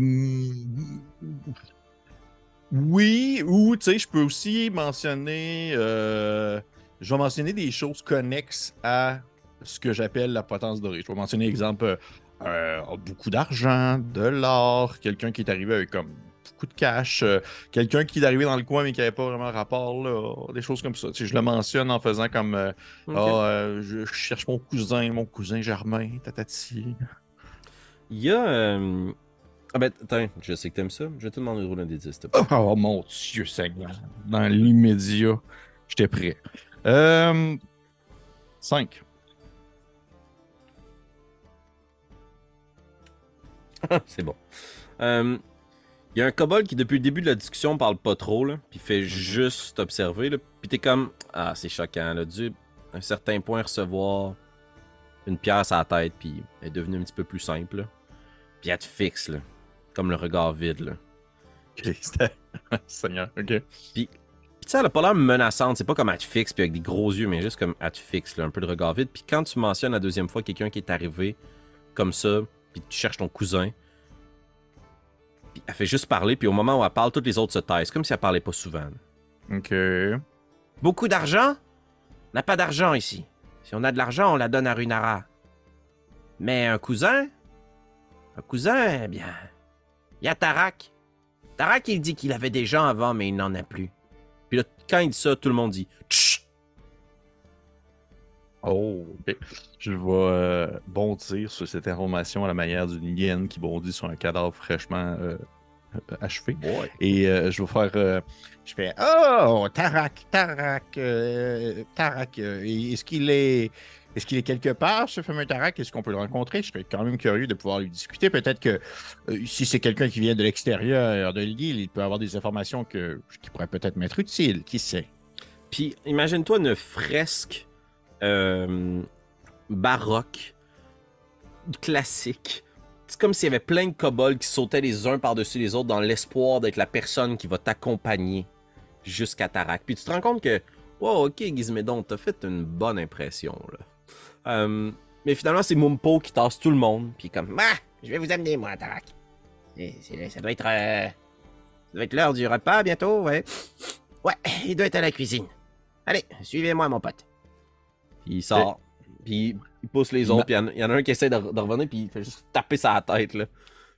Speaker 6: Oui, ou tu sais, je peux aussi mentionner. euh, Je vais mentionner des choses connexes à ce que j'appelle la potence dorée. Je vais mentionner, exemple, euh, beaucoup d'argent, de l'or, quelqu'un qui est arrivé avec comme beaucoup de cash, euh, quelqu'un qui est arrivé dans le coin mais qui n'avait pas vraiment rapport, là, des choses comme ça. Tu sais, je le mentionne en faisant comme euh, euh, je je cherche mon cousin, mon cousin Germain, tatati.
Speaker 1: Il y a. euh, Ah ben, attends, je sais que t'aimes ça. Je vais te demander de rouler un des 10, s'il te plaît.
Speaker 6: Oh mon Dieu Seigneur. Dans l'immédiat, j'étais prêt. Euh... 5. [LAUGHS]
Speaker 1: C'est bon. Euh, Il y a un kobold qui, depuis le début de la discussion, parle pas trop, là, puis fait juste observer, là, puis t'es comme, ah, c'est choquant, là, dû à un certain point recevoir une pierre à la tête, puis elle est devenue un petit peu plus simple, là. Puis elle te fixe, là, comme le regard vide, là.
Speaker 6: Ok, [LAUGHS] c'était. [LAUGHS] Seigneur, ok.
Speaker 1: Puis tu sais, elle a pas l'air menaçante. C'est pas comme elle te fixe, puis avec des gros yeux, mais juste comme elle te fixe, là, un peu de regard vide. Puis quand tu mentionnes la deuxième fois quelqu'un qui est arrivé comme ça, puis tu cherches ton cousin, puis elle fait juste parler, puis au moment où elle parle, toutes les autres se taisent, comme si elle parlait pas souvent.
Speaker 6: Ok.
Speaker 1: Beaucoup d'argent? On n'a pas d'argent ici. Si on a de l'argent, on la donne à Runara. Mais un cousin? Un cousin, eh bien. Il y a Tarak. Tarak, il dit qu'il avait des gens avant, mais il n'en a plus. Puis là, quand il dit ça, tout le monde dit!
Speaker 6: Oh, ok. Je vais euh, bondir sur cette information à la manière d'une hyène qui bondit sur un cadavre fraîchement euh, achevé. Et euh, je vais faire. je fais Oh, Tarak, Tarak, Tarak. Est-ce qu'il est. Est-ce qu'il est quelque part, ce fameux Tarak? Est-ce qu'on peut le rencontrer? Je serais quand même curieux de pouvoir lui discuter. Peut-être que euh, si c'est quelqu'un qui vient de l'extérieur de l'île, il peut avoir des informations que, qui pourraient peut-être m'être utiles. Qui sait?
Speaker 1: Puis imagine-toi une fresque euh, baroque, classique. C'est comme s'il y avait plein de kobolds qui sautaient les uns par-dessus les autres dans l'espoir d'être la personne qui va t'accompagner jusqu'à Tarak. Puis tu te rends compte que, wow, ok, Gizmédon, t'as fait une bonne impression, là. Euh, mais finalement, c'est Mumpo qui tasse tout le monde, puis comme, ah, je vais vous amener, moi, à Tarak. Ça doit être, euh, ça doit être l'heure du repas bientôt, ouais. Ouais, il doit être à la cuisine. Allez, suivez-moi, mon pote. Puis il sort. Puis il pousse les autres. Puis il y en a- un qui essaie de, de revenir. Puis il fait juste taper sa tête. Là.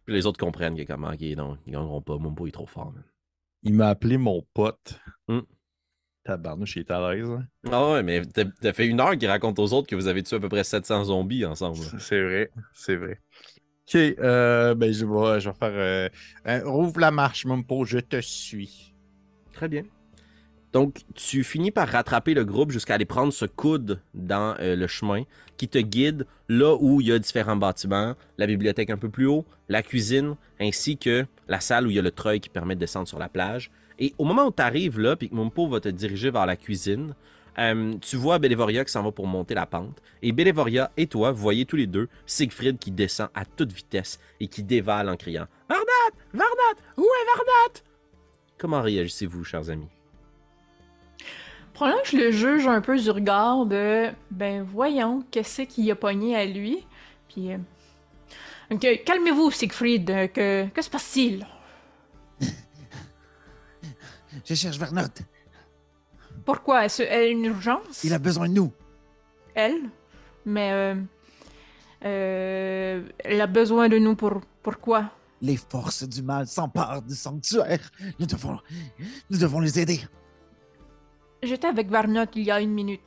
Speaker 1: Puis les autres comprennent que comment, ok, non, ils gagneront pas. Mumpo est trop fort. man.
Speaker 6: Il m'a appelé mon pote.
Speaker 1: Hmm.
Speaker 6: Tabarnouche, il est à l'aise. hein.
Speaker 1: Ah ouais, mais t'as fait une heure qu'il raconte aux autres que vous avez tué à peu près 700 zombies ensemble.
Speaker 6: C'est vrai, c'est vrai. Ok, euh, ben je vais, je vais faire. euh, rouvre la marche, Mumpo, je te suis.
Speaker 1: Très bien. Donc, tu finis par rattraper le groupe jusqu'à aller prendre ce coude dans euh, le chemin qui te guide là où il y a différents bâtiments, la bibliothèque un peu plus haut, la cuisine, ainsi que la salle où il y a le treuil qui permet de descendre sur la plage. Et au moment où tu arrives là, puis que Mumpo va te diriger vers la cuisine, euh, tu vois Bélévoria qui s'en va pour monter la pente. Et Bélévoria et toi, vous voyez tous les deux Siegfried qui descend à toute vitesse et qui dévale en criant Varnat Varnat Où est Varnat Comment réagissez-vous, chers amis?
Speaker 3: Probablement que je le juge un peu du regard de ben voyons, qu'est-ce qu'il a pogné à lui. Puis euh, calmez-vous, Siegfried, euh, que que se passe-t-il? [LAUGHS]
Speaker 5: Je cherche Vernot.
Speaker 3: Pourquoi? Est-ce une urgence?
Speaker 5: Il a besoin de nous.
Speaker 3: Elle, mais euh, euh, elle a besoin de nous pour pourquoi
Speaker 5: Les forces du mal s'emparent du sanctuaire. Nous devons, nous devons les aider.
Speaker 3: J'étais avec Varnot il y a une minute.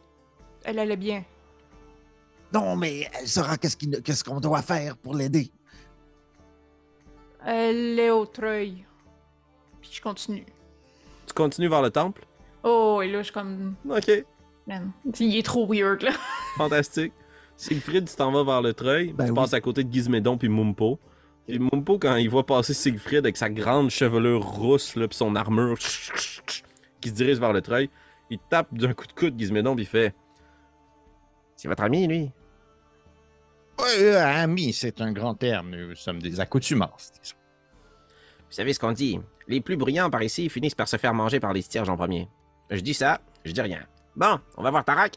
Speaker 3: Elle allait bien.
Speaker 5: Non, mais elle saura qu'est-ce qu'il- qu'est-ce qu'on doit faire pour l'aider?
Speaker 3: Elle est au treuil. Puis je continue.
Speaker 1: Tu continues vers le temple?
Speaker 3: Oh, et là, je suis comme.
Speaker 1: Ok,
Speaker 3: Man, il est trop weird, là. [LAUGHS]
Speaker 1: fantastique. Siegfried, tu t'en vas vers le treuil.
Speaker 5: Ben
Speaker 1: tu
Speaker 5: oui.
Speaker 1: passes à côté de Gizmédon puis Mumpo. Puis Mumpo, quand il voit passer Siegfried avec sa grande chevelure rousse, là, puis son armure qui se dirige vers le treuil, il tape d'un coup de coude Gizmédon puis il fait C'est votre ami, lui?
Speaker 6: Ouais, euh, ami, c'est un grand terme. Nous sommes des accoutumances. disons.
Speaker 1: Vous savez ce qu'on dit Les plus brillants par ici finissent par se faire manger par les cierges en premier. Je dis ça, je dis rien. Bon, on va voir Tarak.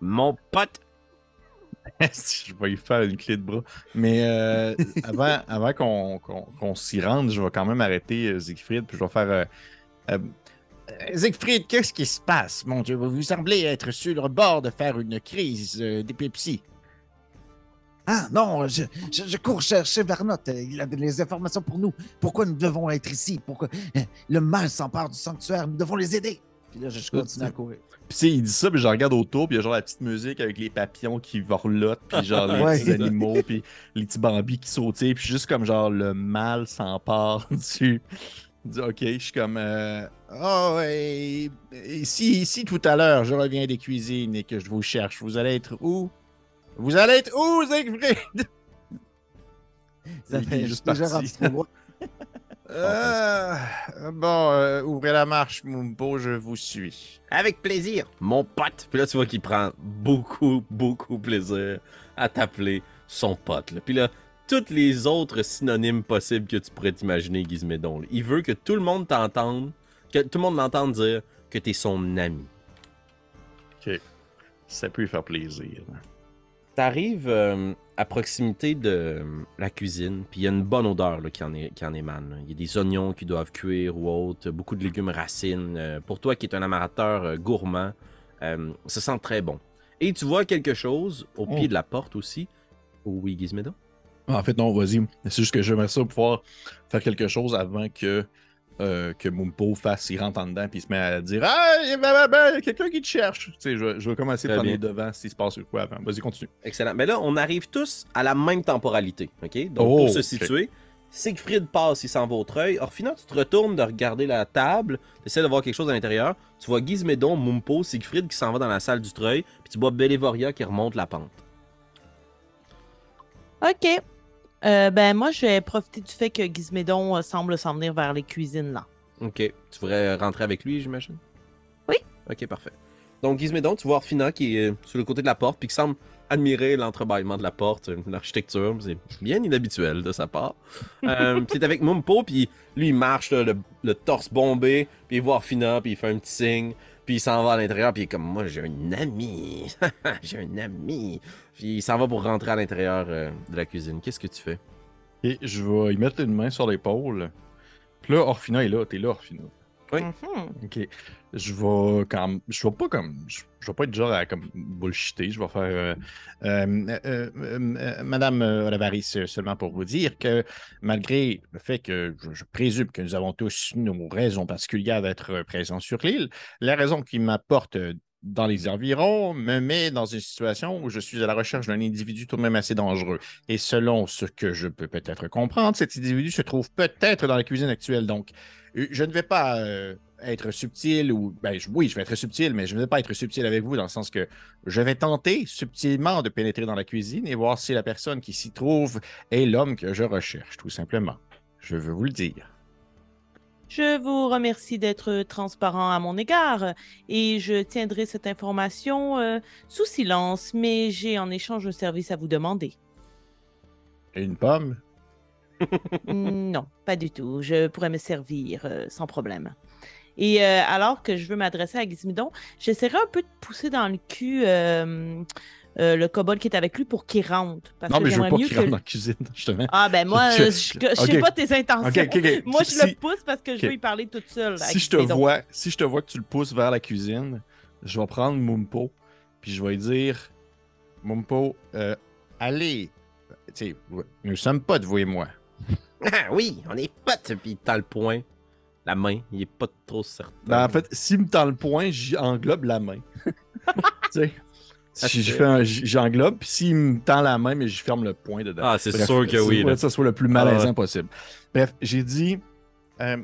Speaker 1: Mon pote. [LAUGHS]
Speaker 6: je vais y faire une clé de bras. Mais euh, [LAUGHS] avant, avant qu'on s'y rende, je vais quand même arrêter euh, Siegfried, puis je vais faire. euh, Siegfried, qu'est-ce qui se passe? Mon Dieu, vous semblez être sur le bord de faire une crise euh, d'épilepsie.
Speaker 5: Ah non, je, je, je cours chercher Vernot. Il a des informations pour nous. Pourquoi nous devons être ici? Pourquoi euh, le mal s'empare du sanctuaire? Nous devons les aider. Puis là, je je continue à courir.
Speaker 6: Puis il dit ça, puis je regarde autour, puis il y a genre la petite musique avec les papillons qui vorlotent, puis genre les [LAUGHS]
Speaker 5: Ouais.
Speaker 6: petits animaux, puis les petits bambis qui sautaient, puis juste comme genre le mal s'empare [LAUGHS] du- Ok, je suis comme... euh, Oh, et, et si, si tout à l'heure je reviens des cuisines et que je vous cherche, vous allez être où? Vous allez être où, Siegfried?
Speaker 5: Ça fait
Speaker 6: juste
Speaker 5: déjà. [LAUGHS]
Speaker 6: Euh, bon, euh, ouvrez la marche, Mumbo, je vous suis.
Speaker 1: Avec plaisir, mon pote. Puis là, tu vois qu'il prend beaucoup, beaucoup plaisir à t'appeler son pote. là. Puis là, tous les autres synonymes possibles que tu pourrais t'imaginer, Gizmédon. Il veut que tout le monde t'entende, que tout le monde l'entende dire que tu es son ami.
Speaker 6: Ça peut lui faire plaisir.
Speaker 1: T'arrives euh, à proximité de euh, la cuisine, puis il y a une bonne odeur là, qui, en est, qui en émane. Il y a des oignons qui doivent cuire ou autre, beaucoup de légumes racines. Euh, pour toi qui es un amateur gourmand, ça sent très bon. Et tu vois quelque chose au pied
Speaker 6: Oh.
Speaker 1: de la porte aussi? Oui, Gizmedo?
Speaker 6: En fait, non, vas-y. C'est juste que j'aimerais ça pouvoir faire quelque chose avant que, euh, que Mumpo fasse, il rentre en dedans puis il se met à dire Ah, il y a ben, ben, a quelqu'un qui te cherche. Tu sais, je, vais- je vais commencer par les devants s'il se passe quoi avant. Vas-y, continue.
Speaker 1: Excellent. Mais là, on arrive tous à la même temporalité. OK? Donc,
Speaker 6: Oh,
Speaker 1: pour se situer, Siegfried passe, il s'en va au treuil. Orphina, tu te retournes de regarder la table, tu essaies de voir quelque chose à l'intérieur. Tu vois Gizmédon, Mumpo, Siegfried qui s'en va dans la salle du treuil, puis tu vois Belévoria qui remonte la pente.
Speaker 4: OK. Euh, ben, moi, je vais profiter du fait que Gizmédon euh, semble s'en venir vers les cuisines, là.
Speaker 1: OK. Tu voudrais rentrer avec lui, j'imagine?
Speaker 4: Oui.
Speaker 1: OK, parfait. Donc, Gizmédon, tu vois Orphina qui est euh, sur le côté de la porte, puis qui semble admirer l'entrebâillement de la porte, euh, l'architecture. C'est bien inhabituel de sa part. Euh, [LAUGHS] puis avec Mumpo, puis lui, il marche, là, le, le torse bombé, puis il voit Orphina, puis il fait un petit signe, puis il s'en va à l'intérieur, puis il est comme, moi, j'ai un ami. [LAUGHS] j'ai un ami. Puis il s'en va pour rentrer à l'intérieur euh, de la cuisine. Qu'est-ce que tu fais?
Speaker 6: Et je vais y mettre une main sur l'épaule. Puis là, Orphina est là. T'es là, Orphina.
Speaker 1: Oui.
Speaker 4: Mhm.
Speaker 6: Ok. Je vais comme. Je vais pas comme. Je, je vais pas être genre à comme bullshiter. Je vais faire. euh, euh, euh, Madame Olavaris, euh, seulement pour vous dire que malgré le fait que je, je présume que nous avons tous nos raisons particulières d'être présents sur l'île, la raison qui m'apporte dans les environs me met dans une situation où je suis à la recherche d'un individu tout de même assez dangereux. Et selon ce que je peux peut-être comprendre, cet individu se trouve peut-être dans la cuisine actuelle. Donc, je ne vais pas euh, être subtil ou. Ben, je- oui, je vais être subtil, mais je ne vais pas être subtil avec vous dans le sens que je vais tenter subtilement de pénétrer dans la cuisine et voir si la personne qui s'y trouve est l'homme que je recherche, tout simplement. Je veux vous le dire.
Speaker 4: Je vous remercie d'être transparent à mon égard et je tiendrai cette information euh, sous silence, mais j'ai en échange un service à vous demander.
Speaker 6: Une pomme?
Speaker 4: Non, pas du tout. Je pourrais me servir euh, sans problème. Et euh, alors que je veux m'adresser à Gizmidon, j'essaierai un peu de pousser dans le cul euh, le kobold qui est avec lui pour qu'il rentre. Parce
Speaker 6: non,
Speaker 4: que
Speaker 6: mais je veux pas qu'il
Speaker 4: que-
Speaker 6: rentre dans la cuisine, [LAUGHS] justement.
Speaker 4: Ah ben moi,
Speaker 6: Je-
Speaker 4: sais pas tes intentions. [LAUGHS] Moi, je
Speaker 6: Si-
Speaker 4: le pousse parce que je veux y parler toute seule.
Speaker 6: si je te vois, si je te vois que tu le pousses vers la cuisine, je vais prendre Mumpo, puis je vais lui dire Mumpo, euh, allez, tu sais, nous ne sommes pas de vous et moi. [LAUGHS]
Speaker 1: Ah oui, on est potes, puis il tend le poing, la main, il est pas trop certain.
Speaker 6: Ben, en fait, s'il me tend le poing, j'englobe la main. [LAUGHS] tu sais, j'englobe, puis s'il me tend la main, mais je ferme le poing dedans.
Speaker 1: Ah, c'est sûr que oui,
Speaker 6: pour
Speaker 1: là.
Speaker 6: que ça soit le plus malaisant
Speaker 1: Ah ouais.
Speaker 6: possible. Bref, j'ai dit, euh,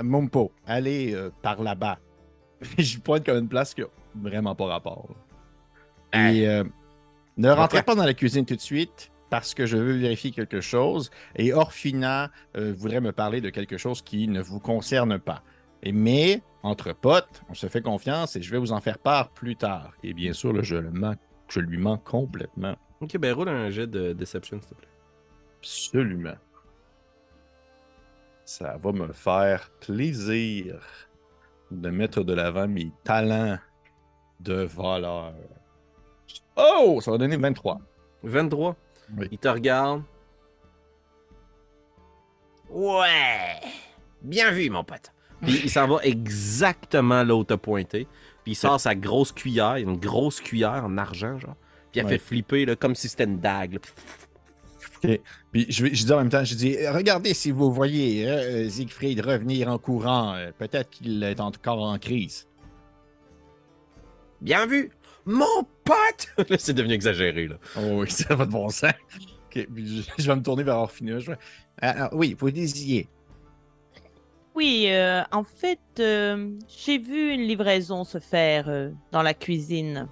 Speaker 6: Mumpo, allez euh, par là-bas. [LAUGHS] je pointe comme une place qui a vraiment pas rapport. là. Et euh, ne rentrez pas dans la cuisine tout de suite parce que je veux vérifier quelque chose. Et Orphina euh, voudrait me parler de quelque chose qui ne vous concerne pas. Et, mais, entre potes, on se fait confiance et je vais vous en faire part plus tard. Et bien sûr, là, je, le mens- je lui mens complètement.
Speaker 1: Ok, ben roule un jet de Deception, s'il te plaît.
Speaker 6: Absolument. Ça va me faire plaisir de mettre de l'avant mes talents de voleur. Oh, ça va donner 23.
Speaker 1: 23.
Speaker 6: Oui.
Speaker 1: Il te regarde. Ouais! Bien vu, mon pote. Puis il s'en va exactement là où t'as pointé. Puis il sort sa grosse cuillère, une grosse cuillère en argent, genre. Puis elle
Speaker 6: Ouais.
Speaker 1: fait flipper, là, comme si c'était une dague. là.
Speaker 6: Puis je, dis en même temps, je dis, regardez si vous voyez euh, Siegfried revenir en courant, euh, peut-être qu'il est encore en crise.
Speaker 1: Bien vu! Mon pote! [LAUGHS] là, c'est devenu exagéré, là.
Speaker 6: Oh oui, ça va de bon sens. Ok, puis je, je vais me tourner vers Orphina. je vais- Alors, oui, vous disiez.
Speaker 4: Oui, euh, en fait, euh, j'ai vu une livraison se faire euh, dans la cuisine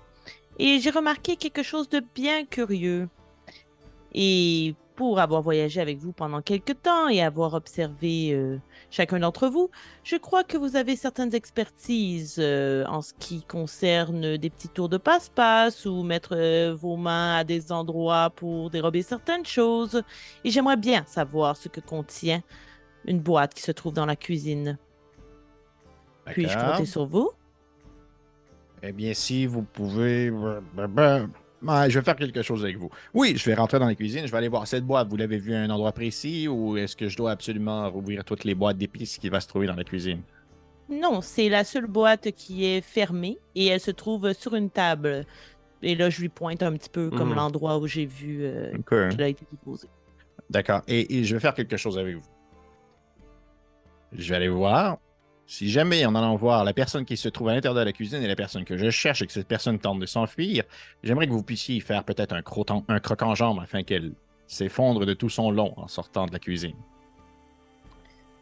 Speaker 4: et j'ai remarqué quelque chose de bien curieux. Et pour avoir voyagé avec vous pendant quelque temps et avoir observé euh, chacun d'entre vous, je crois que vous avez certaines expertises euh, en ce qui concerne des petits tours de passe-passe ou mettre euh, vos mains à des endroits pour dérober certaines choses. Et j'aimerais bien savoir ce que contient une boîte qui se trouve dans la cuisine. Puis-je compter sur vous?
Speaker 6: Eh bien, si vous pouvez. Ouais, je vais faire quelque chose avec vous. Oui, je vais rentrer dans la cuisine, je vais aller voir cette boîte. Vous l'avez vue à un endroit précis ou est-ce que je dois absolument rouvrir toutes les boîtes d'épices qui va se trouver dans la cuisine?
Speaker 4: Non, c'est la seule boîte qui est fermée et elle se trouve sur une table. Et là, je lui pointe un petit peu comme
Speaker 1: Mhm.
Speaker 4: l'endroit où j'ai vu euh,
Speaker 6: Ok.
Speaker 4: qu'elle a été déposée.
Speaker 6: D'accord. Et, et je vais faire quelque chose avec vous. Je vais aller voir. Si jamais, en allant voir la personne qui se trouve à l'intérieur de la cuisine et la personne que je cherche et que cette personne tente de s'enfuir, j'aimerais que vous puissiez faire peut-être un, croc- un croc en jambe afin qu'elle s'effondre de tout son long en sortant de la cuisine.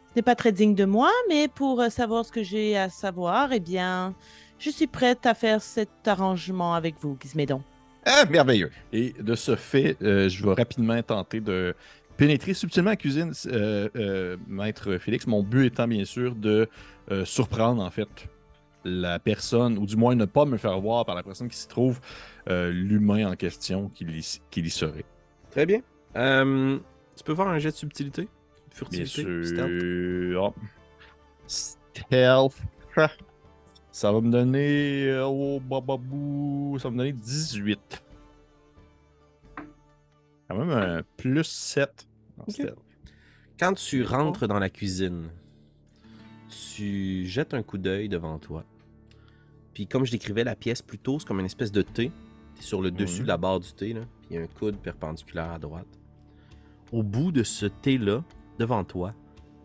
Speaker 4: Ce n'est pas très digne de moi, mais pour euh, savoir ce que j'ai à savoir, eh bien, je suis prête à faire cet arrangement avec vous, Gizmédon.
Speaker 6: Ah, merveilleux. Et de ce fait, euh, je vais rapidement tenter de pénétrer subtilement la cuisine, euh, euh, maître Félix. Mon but étant bien sûr de euh, surprendre en fait la personne, ou du moins ne pas me faire voir par la personne qui s'y trouve, l'humain en question qui y, qui y serait.
Speaker 1: Très bien. Tu peux faire un jet de subtilité?
Speaker 6: Bien
Speaker 1: Furtivité? stealth?
Speaker 6: sûr. Stealth. Ah. Ça va me donner. Oh, bababou. Ça va me donner 18. Quand même un plus 7. en
Speaker 1: Ok.
Speaker 6: stealth.
Speaker 1: Quand tu rentres dans la cuisine, tu jettes un coup d'œil devant toi. Puis comme je décrivais la pièce plus tôt, c'est comme une espèce de T. T'es sur le dessus
Speaker 6: Mhm.
Speaker 1: de la barre du T, là. Puis il y a un coude perpendiculaire à droite. Au bout de ce T-là, devant toi,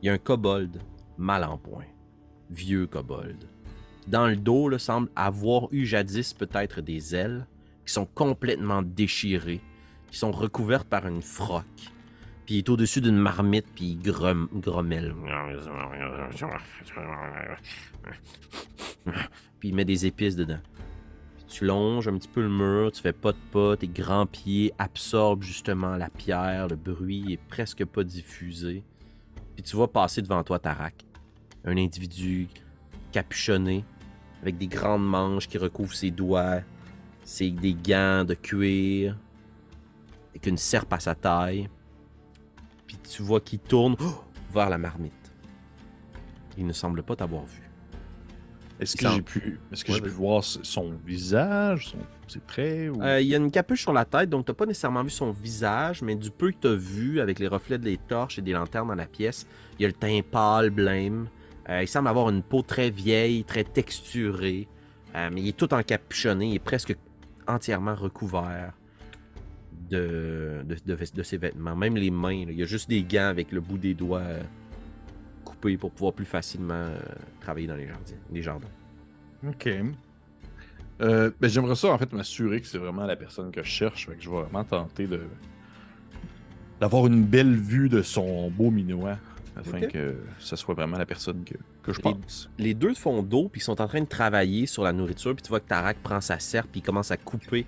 Speaker 1: il y a un kobold mal en point. Vieux kobold. Dans le dos, là, semble avoir eu jadis peut-être des ailes qui sont complètement déchirées, qui sont recouvertes par une froque. Puis il est au-dessus d'une marmite, puis il grom- grommelle. Puis il met des épices dedans. Puis tu longes un petit peu le mur, tu fais pas de pas, tes grands pieds absorbent justement la pierre, le bruit est presque pas diffusé. Puis tu vois passer devant toi Tarak. Un individu capuchonné, avec des grandes manches qui recouvrent ses doigts, c'est des gants de cuir, avec une serpe à sa taille. Puis tu vois qu'il tourne oh, [GASPS] vers la marmite. Il ne semble pas t'avoir vu.
Speaker 6: Est-ce que
Speaker 1: semble-
Speaker 6: j'ai pu, est-ce que
Speaker 1: Ouais,
Speaker 6: j'ai pu
Speaker 1: vas-y.
Speaker 6: voir son visage, son, ses traits ou...
Speaker 1: Euh, il y a une capuche sur la tête, donc t'as pas nécessairement vu son visage, mais du peu que t'as vu avec les reflets des torches et des lanternes dans la pièce, il y a le teint pâle, blême. Euh, il semble avoir une peau très vieille, très texturée, euh, mais il est tout encapuchonné, il est presque entièrement recouvert de, de, de- de ses vêtements. Même les mains, là, il y a juste des gants avec le bout des doigts euh, coupés pour pouvoir plus facilement euh, travailler dans les jardins. Les jardins.
Speaker 6: Ok. Euh, ben, J'aimerais ça, en fait, m'assurer que c'est vraiment la personne que je cherche. Fait que je vais vraiment tenter de d'avoir une belle vue de son beau minois afin que ce soit vraiment la personne que, que je pense.
Speaker 1: les deux font dos, puis ils sont en train de travailler sur la nourriture, puis tu vois que Tarak prend sa serpe, puis il commence à couper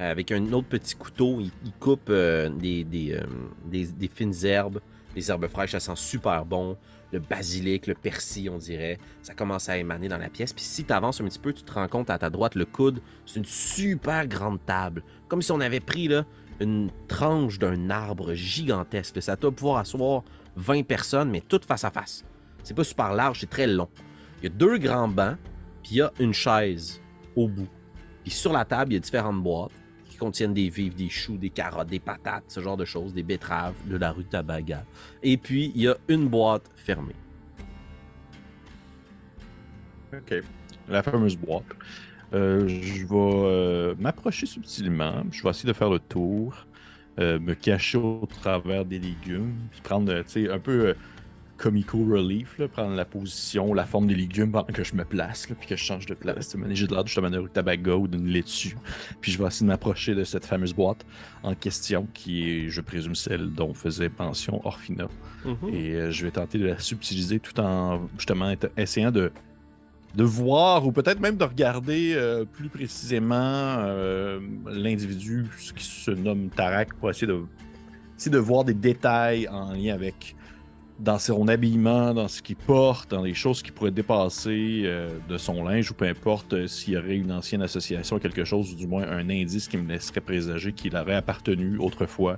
Speaker 1: avec un autre petit couteau. Il, coupe euh, euh, des- fines herbes, des herbes fraîches, ça sent super bon. Le basilic, le persil, on dirait. Ça commence à émaner dans la pièce. Puis si tu avances un petit peu, tu te rends compte à ta droite, le coude, c'est une super grande table. Comme si on avait pris là, une tranche d'un arbre gigantesque. Ça doit pouvoir asseoir 20 personnes, mais toutes face à face. C'est pas super large, c'est très long. Il y a deux grands bancs, puis il y a une chaise au bout. Puis sur la table, il y a différentes boîtes contiennent des vivres, des choux, des carottes, des patates, ce genre de choses, des betteraves de la rue Tabaga. Et puis, il y a une boîte fermée.
Speaker 6: Ok. La fameuse boîte. Euh, je vais euh, m'approcher subtilement. Je vais essayer de faire le tour, euh, me cacher au travers des légumes, puis prendre, un peu comico relief, là, prendre la position, la forme des légumes pendant que je me place, là, puis que je change de place. J'ai de l'air justement d'un tabaga ou d'une laitue. Puis je vais essayer de m'approcher de cette fameuse boîte en question, qui est, je présume, celle dont faisait mention Orphina. Et euh, je vais tenter de la subtiliser tout en justement essayant de, de voir ou peut-être même de regarder euh, plus précisément euh, l'individu ce qui se nomme Tarak pour essayer de, essayer de voir des détails en lien avec dans son habillement, dans ce qu'il porte, dans les choses qui pourraient dépasser euh, de son linge ou peu importe euh, s'il y aurait une ancienne association à quelque chose ou du moins un indice qui me laisserait présager qu'il aurait appartenu autrefois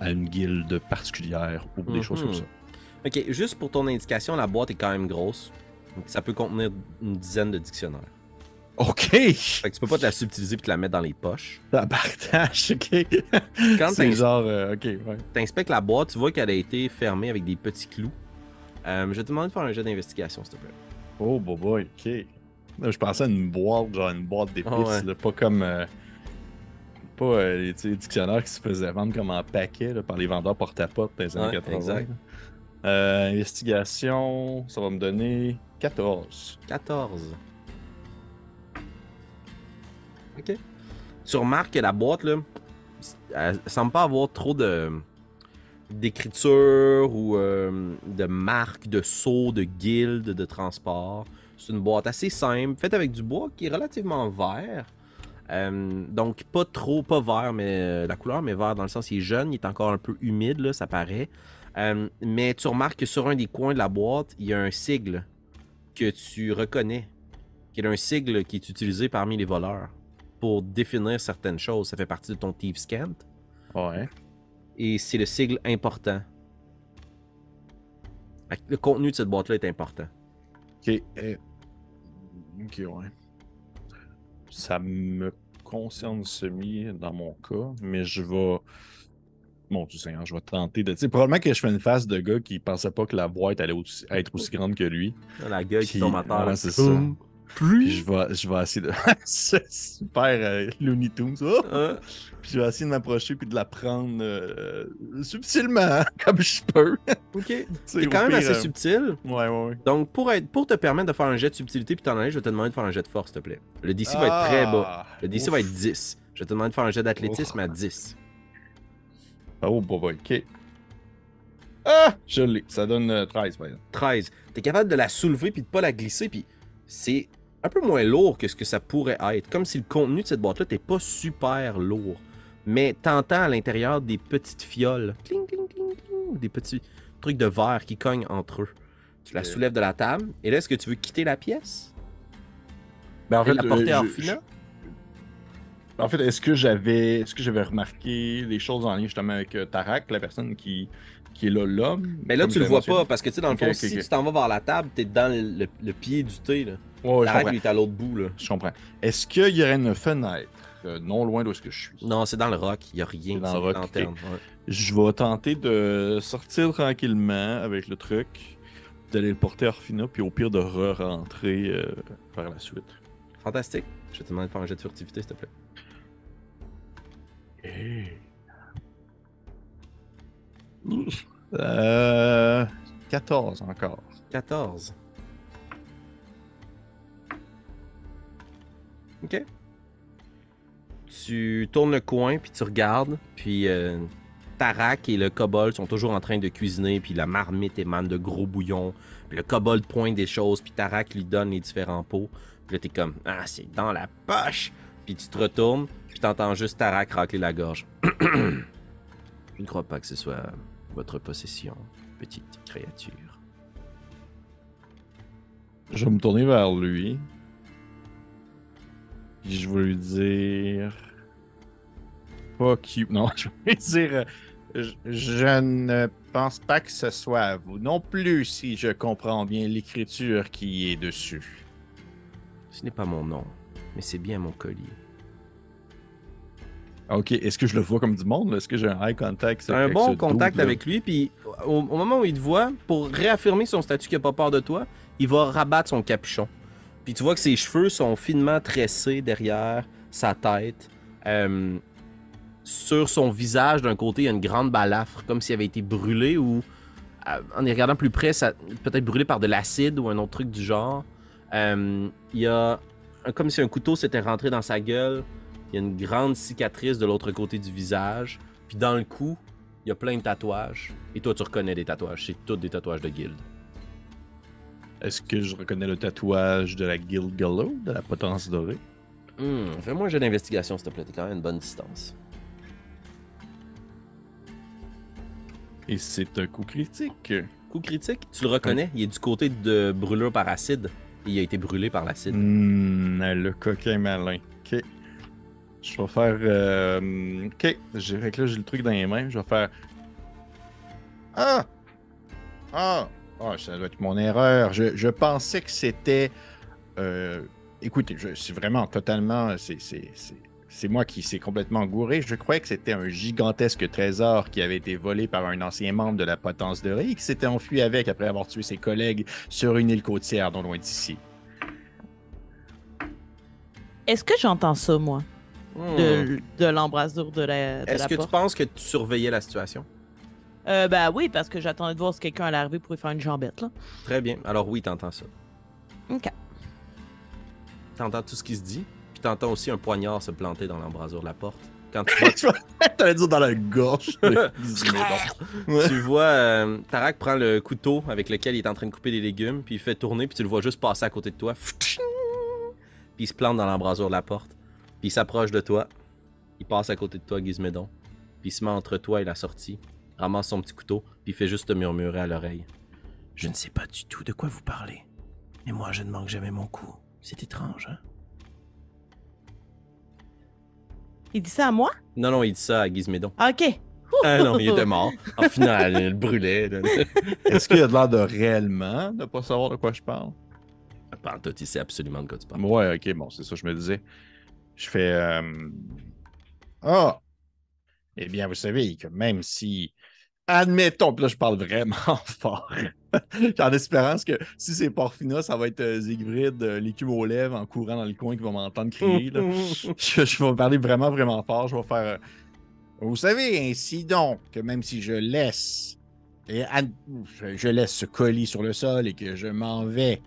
Speaker 6: à une guilde particulière ou des choses comme
Speaker 1: Mhm.
Speaker 6: ça.
Speaker 1: Ok, juste pour ton indication, la boîte est quand même grosse. Donc ça peut contenir une dizaine de dictionnaires.
Speaker 6: OK!
Speaker 1: Fait que tu peux pas te la subtiliser puis te la mettre dans les poches.
Speaker 6: La partage, OK.
Speaker 1: Quand
Speaker 6: c'est genre, euh, OK, ouais.
Speaker 1: t'inspectes la boîte, tu vois qu'elle a été fermée avec des petits clous. Euh, je vais te demander de faire un jet d'investigation, s'il te plaît.
Speaker 6: Oh, boy, boy, OK. Là, je pensais à une boîte, genre une boîte d'épices,
Speaker 1: Ah ouais.
Speaker 6: là, pas comme... euh, pas euh, les, dictionnaires qui se faisaient vendre comme en paquet là, par les vendeurs porte-à-porte dans les années
Speaker 1: Ouais,
Speaker 6: 80.
Speaker 1: exact.
Speaker 6: investigation, ça va me donner 14.
Speaker 1: 14. Tu remarques que la boîte, là, elle semble pas avoir trop de d'écriture ou euh, de marques, de sceaux, de guildes, de transport. C'est une boîte assez simple, faite avec du bois qui est relativement vert. Euh, donc pas trop, pas vert, mais euh, la couleur, mais vert dans le sens qu'il est jeune, il est encore un peu humide, là, ça paraît. Mais tu remarques que sur un des coins de la boîte, il y a un sigle que tu reconnais, qui est un sigle qui est utilisé parmi les voleurs pour définir certaines choses. Ça fait partie de ton Thieves Cant
Speaker 6: Ouais.
Speaker 1: et c'est le sigle important. Le contenu de cette boîte-là est important.
Speaker 6: Ok. euh, Ok, ouais. Ça me concerne semi dans mon cas, mais je vais. Mon Dieu Seigneur, je vais tenter de. Tu sais, probablement que je fais une face de gars qui pensait pas que la boîte allait aussi- être aussi grande que lui.
Speaker 1: La gueule qui tombe à terre.
Speaker 6: ouais, c'est ça.
Speaker 1: Hum,
Speaker 6: Puis je vais, je vais essayer de. [LAUGHS] c'est super euh, Looney Tunes. Oh!
Speaker 1: Hein?
Speaker 6: Puis je vais essayer de m'approcher puis de la prendre euh, subtilement, [LAUGHS] comme je peux.
Speaker 1: Ok. [LAUGHS] C'est quand même
Speaker 6: pire,
Speaker 1: assez
Speaker 6: euh,
Speaker 1: subtil.
Speaker 6: Ouais, ouais, ouais.
Speaker 1: Donc, pour, être, pour te permettre de faire un jet de subtilité puis t'en aller, je vais te demander de faire un jet de force, s'il te plaît. Le DC va être très bas.
Speaker 6: Ah,
Speaker 1: Le DC
Speaker 6: ouf.
Speaker 1: va être 10. Je vais te demander de faire un jet d'athlétisme
Speaker 6: Ouf.
Speaker 1: à 10.
Speaker 6: Oh, boy, ok. Ah! Je l'ai. Ça donne euh, 13, par exemple.
Speaker 1: 13. T'es capable de la soulever puis de pas la glisser puis c'est un peu moins lourd que ce que ça pourrait être. Comme si le contenu de cette boîte-là n'était pas super lourd. Mais t'entends à l'intérieur des petites fioles. Cling, cling, cling, cling. Des petits trucs de verre qui cognent entre eux. Tu la
Speaker 6: Ok.
Speaker 1: soulèves de la table. Et là, est-ce que tu veux quitter la pièce?
Speaker 6: Ben, en
Speaker 1: Et la porter à
Speaker 6: je- En fait, est-ce que j'avais est-ce que j'avais remarqué des choses en lien justement avec euh, Tarak, la personne qui, qui est là, l'homme?
Speaker 1: Mais là, tu le vois
Speaker 6: mentionné?
Speaker 1: pas parce que tu sais, dans le fond, si tu t'en vas vers la table, t'es dans le, le- le pied du thé. Là.
Speaker 6: Ouais,
Speaker 1: est à l'autre bout. Là.
Speaker 6: Je comprends. Est-ce qu'il y aurait une fenêtre euh, non loin d'où est-ce que je suis?
Speaker 1: Non, c'est dans le rock. Il y a rien.
Speaker 6: Dans le rock,
Speaker 1: ouais.
Speaker 6: Je vais tenter de sortir tranquillement avec le truc, d'aller le porter à Orphina, puis au pire de re-rentrer euh, par la suite.
Speaker 1: Fantastique. Je vais te demander de faire un jet de furtivité, s'il te plaît.
Speaker 6: Euh, 14 encore.
Speaker 1: 14. Ok. Tu tournes le coin, puis tu regardes, puis euh, Tarak et le kobold sont toujours en train de cuisiner, puis la marmite émane de gros bouillons, puis le kobold pointe des choses, puis Tarak lui donne les différents pots. Puis là, t'es comme, ah, c'est dans la poche! Puis tu te retournes, puis t'entends juste Tarak racler la gorge. [COUGHS] Je ne crois pas que ce soit votre possession, petite créature.
Speaker 6: Je vais me tourner vers lui. Puis je vais lui dire. Fuck you. Non, [LAUGHS] je vais lui dire. Je, je ne pense pas que ce soit à vous non plus, si je comprends bien l'écriture qui est dessus.
Speaker 1: Ce n'est pas mon nom, mais c'est bien mon collier.
Speaker 6: Ok, est-ce que je le vois comme du monde? Est-ce que j'ai un eye contact?
Speaker 1: T'as un
Speaker 6: avec
Speaker 1: bon contact avec lui, puis au, au moment où il te voit, pour réaffirmer son statut qu'il n'a pas peur de toi, il va rabattre son capuchon. Puis tu vois que ses cheveux sont finement tressés derrière sa tête. Euh, sur son visage, d'un côté, il y a une grande balafre, comme s'il avait été brûlé ou, euh, en y regardant plus près, peut-être brûlé par de l'acide ou un autre truc du genre. Euh, il y a comme si un couteau s'était rentré dans sa gueule. Il y a une grande cicatrice de l'autre côté du visage. Puis dans le cou, il y a plein de tatouages. Et toi, tu reconnais des tatouages. C'est tous des tatouages de guilde.
Speaker 6: Est-ce que je reconnais le tatouage de la Guild Gallow, de la potence dorée?
Speaker 1: Hmm, Fais-moi un jeu d'investigation, s'il te plaît. T'es quand même à une bonne distance.
Speaker 6: Et c'est un coup critique.
Speaker 1: Coup critique, tu le reconnais? Il est du côté de brûlure par acide. Il a été brûlé par l'acide.
Speaker 6: Hmm, le coquin malin. Ok. Je vais faire. euh, ok. J'ai- là, j'ai le truc dans les mains. Je vais faire. Ah! Ah! Ah, ça doit être mon erreur. Je, je pensais que c'était euh, écoutez, je suis vraiment totalement. C'est, c'est, c'est, c'est moi qui s'est complètement gouré. Je croyais que c'était un gigantesque trésor qui avait été volé par un ancien membre de la potence de Ré et qui s'était enfui avec après avoir tué ses collègues sur une île côtière non loin d'ici.
Speaker 4: Est-ce que j'entends ça, moi,
Speaker 1: Hmm.
Speaker 4: de, de l'embrasure de la, de
Speaker 1: Est-ce que tu penses que tu surveillais la situation?
Speaker 4: Euh, ben oui, parce que j'attendais de voir si quelqu'un allait arriver pour faire une jambette, là.
Speaker 1: Très bien. Alors oui, t'entends ça.
Speaker 4: OK.
Speaker 1: T'entends tout ce qui se dit, puis t'entends aussi un poignard se planter dans l'embrasure de la porte. Quand tu [LAUGHS] vois,
Speaker 6: T'allais dire dans la gorge. [LAUGHS] [LAUGHS]
Speaker 1: tu vois euh, Tarak prend le couteau avec lequel il est en train de couper des légumes, puis il fait tourner, puis tu le vois juste passer à côté de toi. Puis il se plante dans l'embrasure de la porte. Puis il s'approche de toi. Il passe à côté de toi, Gizmédon. Puis il se met entre toi et la sortie. Ramasse son petit couteau, puis il fait juste te murmurer à l'oreille. Je ne sais pas du tout de quoi vous parlez. Mais moi, je ne manque jamais mon coup. C'est étrange, hein?
Speaker 4: Il dit ça à moi?
Speaker 1: Non, non, il dit ça à Gizmédon.
Speaker 4: Ah, OK.
Speaker 1: Ah non, il était [LAUGHS] mort. En final, il le brûlait. [LAUGHS]
Speaker 6: Est-ce qu'il a de l'air de réellement ne pas savoir de quoi je parle?
Speaker 1: Pantoute, il sait absolument de quoi tu parles.
Speaker 6: Ouais, ok, bon, c'est ça que je me disais. Je fais. euh, Ah! Eh bien, vous savez que même si. Admettons, puis là, je parle vraiment [LAUGHS] fort. en espérance que si c'est Porfina, ça va être euh, Siegfried, euh, l'écume aux lèvres, en courant dans le coin, qui va m'entendre crier. là. [LAUGHS] je, je vais parler vraiment, vraiment fort. Je vais faire. euh, Vous savez, ainsi donc, que même si je laisse. Et je laisse ce colis sur le sol et que je m'en vais,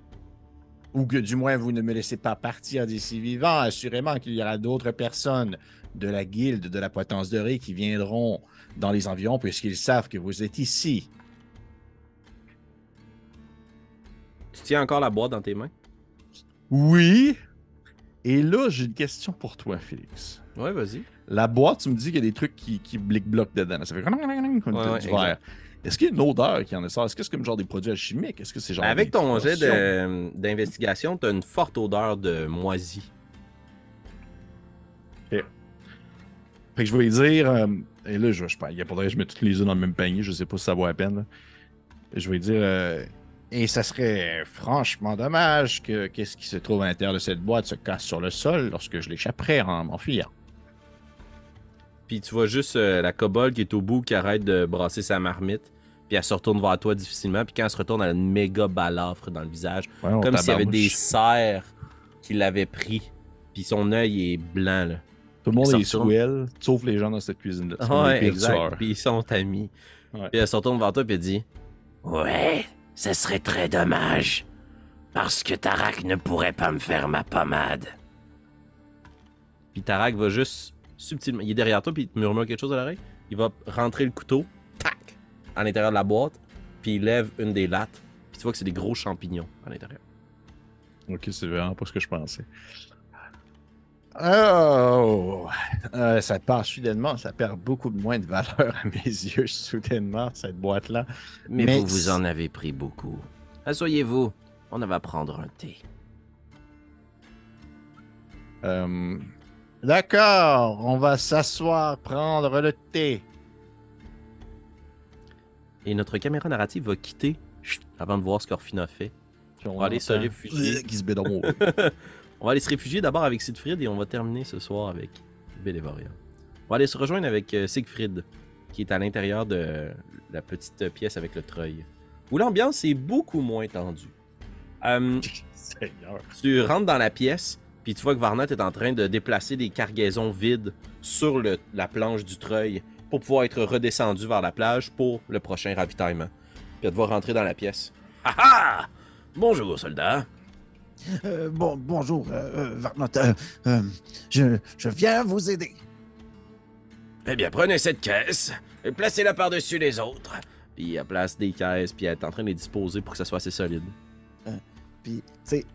Speaker 6: ou que du moins vous ne me laissez pas partir d'ici vivant, assurément qu'il y aura d'autres personnes de la guilde de la potence de Ré qui viendront dans les environs puisqu'ils savent que vous êtes ici.
Speaker 1: Tu tiens encore la boîte dans tes mains?
Speaker 6: Oui. Et là, j'ai une question pour toi, Félix.
Speaker 1: Ouais, vas-y.
Speaker 6: La boîte, tu me dis qu'il y a des trucs qui, qui blic-bloquent dedans. Ça fait comme
Speaker 1: Ouais, ouais,
Speaker 6: du verre. Est-ce qu'il y a une odeur qui en sort? Est-ce que c'est comme genre des produits alchimiques? Est-ce que c'est genre.
Speaker 1: Avec ton jet d'investigation, tu as une forte odeur de moisi.
Speaker 6: Fait que je vais lui dire, euh, et là, je, je, il y a faudrait que je mette toutes les œufs dans le même panier, je sais pas si ça vaut la peine. là. Je vais lui dire, euh, et ça serait franchement dommage que qu'est-ce qui se trouve à l'intérieur de cette boîte se casse sur le sol lorsque je l'échapperai en m'enfuyant.
Speaker 1: Puis tu vois juste euh, la kobold qui est au bout, qui arrête de brasser sa marmite. Puis elle se retourne vers toi difficilement. Puis quand elle se retourne, elle a une méga balafre dans le visage.
Speaker 6: Ouais,
Speaker 1: comme s'il y avait des serres qui l'avaient pris. Puis son œil est blanc, là.
Speaker 6: Tout le monde est sous elle, sauf les gens dans cette cuisine-là. Les
Speaker 1: Ouais, exact. Puis ils sont amis. Puis elle se retourne vers toi puis elle dit Ouais, ce serait très dommage. Parce que Tarak ne pourrait pas me faire ma pommade. Puis Tarak va juste subtilement. Il est derrière toi puis il te murmure quelque chose à l'oreille. Il va rentrer le couteau, tac, à l'intérieur de la boîte. Puis il lève une des lattes. Puis tu vois que c'est des gros champignons à l'intérieur.
Speaker 6: Ok, c'est vraiment pas ce que je pensais. Oh! Euh, ça part soudainement, ça perd beaucoup moins de valeur à mes [LAUGHS] yeux, soudainement, cette boîte-là.
Speaker 1: Mais,
Speaker 6: Mais
Speaker 1: vous vous en avez pris beaucoup. Asseyez-vous. On va prendre un thé.
Speaker 6: Euh, D'accord, on va s'asseoir, prendre le thé.
Speaker 1: Et notre caméra narrative va quitter chut, avant de voir ce qu'Orphina fait.
Speaker 6: On
Speaker 1: va aller se réfugier. [LAUGHS]
Speaker 6: Qui se bédon. [LAUGHS]
Speaker 1: On va aller se réfugier d'abord avec Siegfried et on va terminer ce soir avec Bélévoria. On va aller se rejoindre avec euh, Siegfried, qui est à l'intérieur de la petite pièce avec le treuil, où l'ambiance est beaucoup moins tendue. Euh, [LAUGHS]
Speaker 6: Seigneur.
Speaker 1: tu rentres dans la pièce, puis tu vois que Varnat est en train de déplacer des cargaisons vides sur le- la planche du treuil pour pouvoir être redescendu vers la plage pour le prochain ravitaillement. Puis elle va rentrer dans la pièce. Ah ah! Bonjour, soldat.
Speaker 5: Euh, bon, bonjour, euh, euh, Varnot. Euh, euh, je, je viens vous aider.
Speaker 1: Eh bien, prenez cette caisse et placez-la par-dessus les autres. Puis elle place des caisses, puis elle est en train de les disposer pour que ça soit assez solide.
Speaker 5: Puis, tu sais,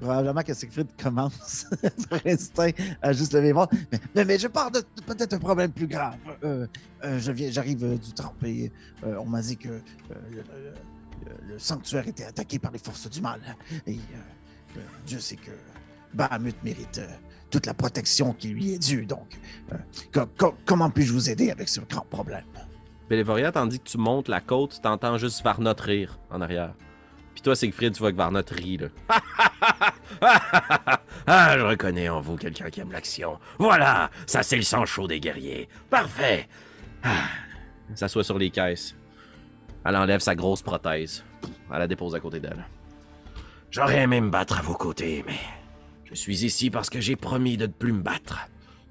Speaker 5: probablement que Siegfried commence [LAUGHS] par instinct à juste lever bras. Mais, mais, je pars de, peut-être un problème plus grave. Euh, euh, j'arrive euh, du temple et on m'a dit que le, le- le- sanctuaire était attaqué par les forces du mal. Et Dieu sait que Bahamut mérite toute la protection qui lui est due. Donc, co- co- comment puis-je vous aider avec ce grand problème?
Speaker 1: Bélévoria, tandis que tu montes la côte, t'entends juste Varnot rire en arrière. Toi, Siegfried, tu vois que Varnot rit, là. [LAUGHS] Ah, je reconnais en vous quelqu'un qui aime l'action. Voilà, ça c'est le sang chaud des guerriers. Parfait. Ah. S'assoit sur les caisses. Elle enlève sa grosse prothèse. Elle la dépose à côté d'elle. J'aurais aimé me battre à vos côtés, mais je suis ici parce que j'ai promis de ne plus me battre.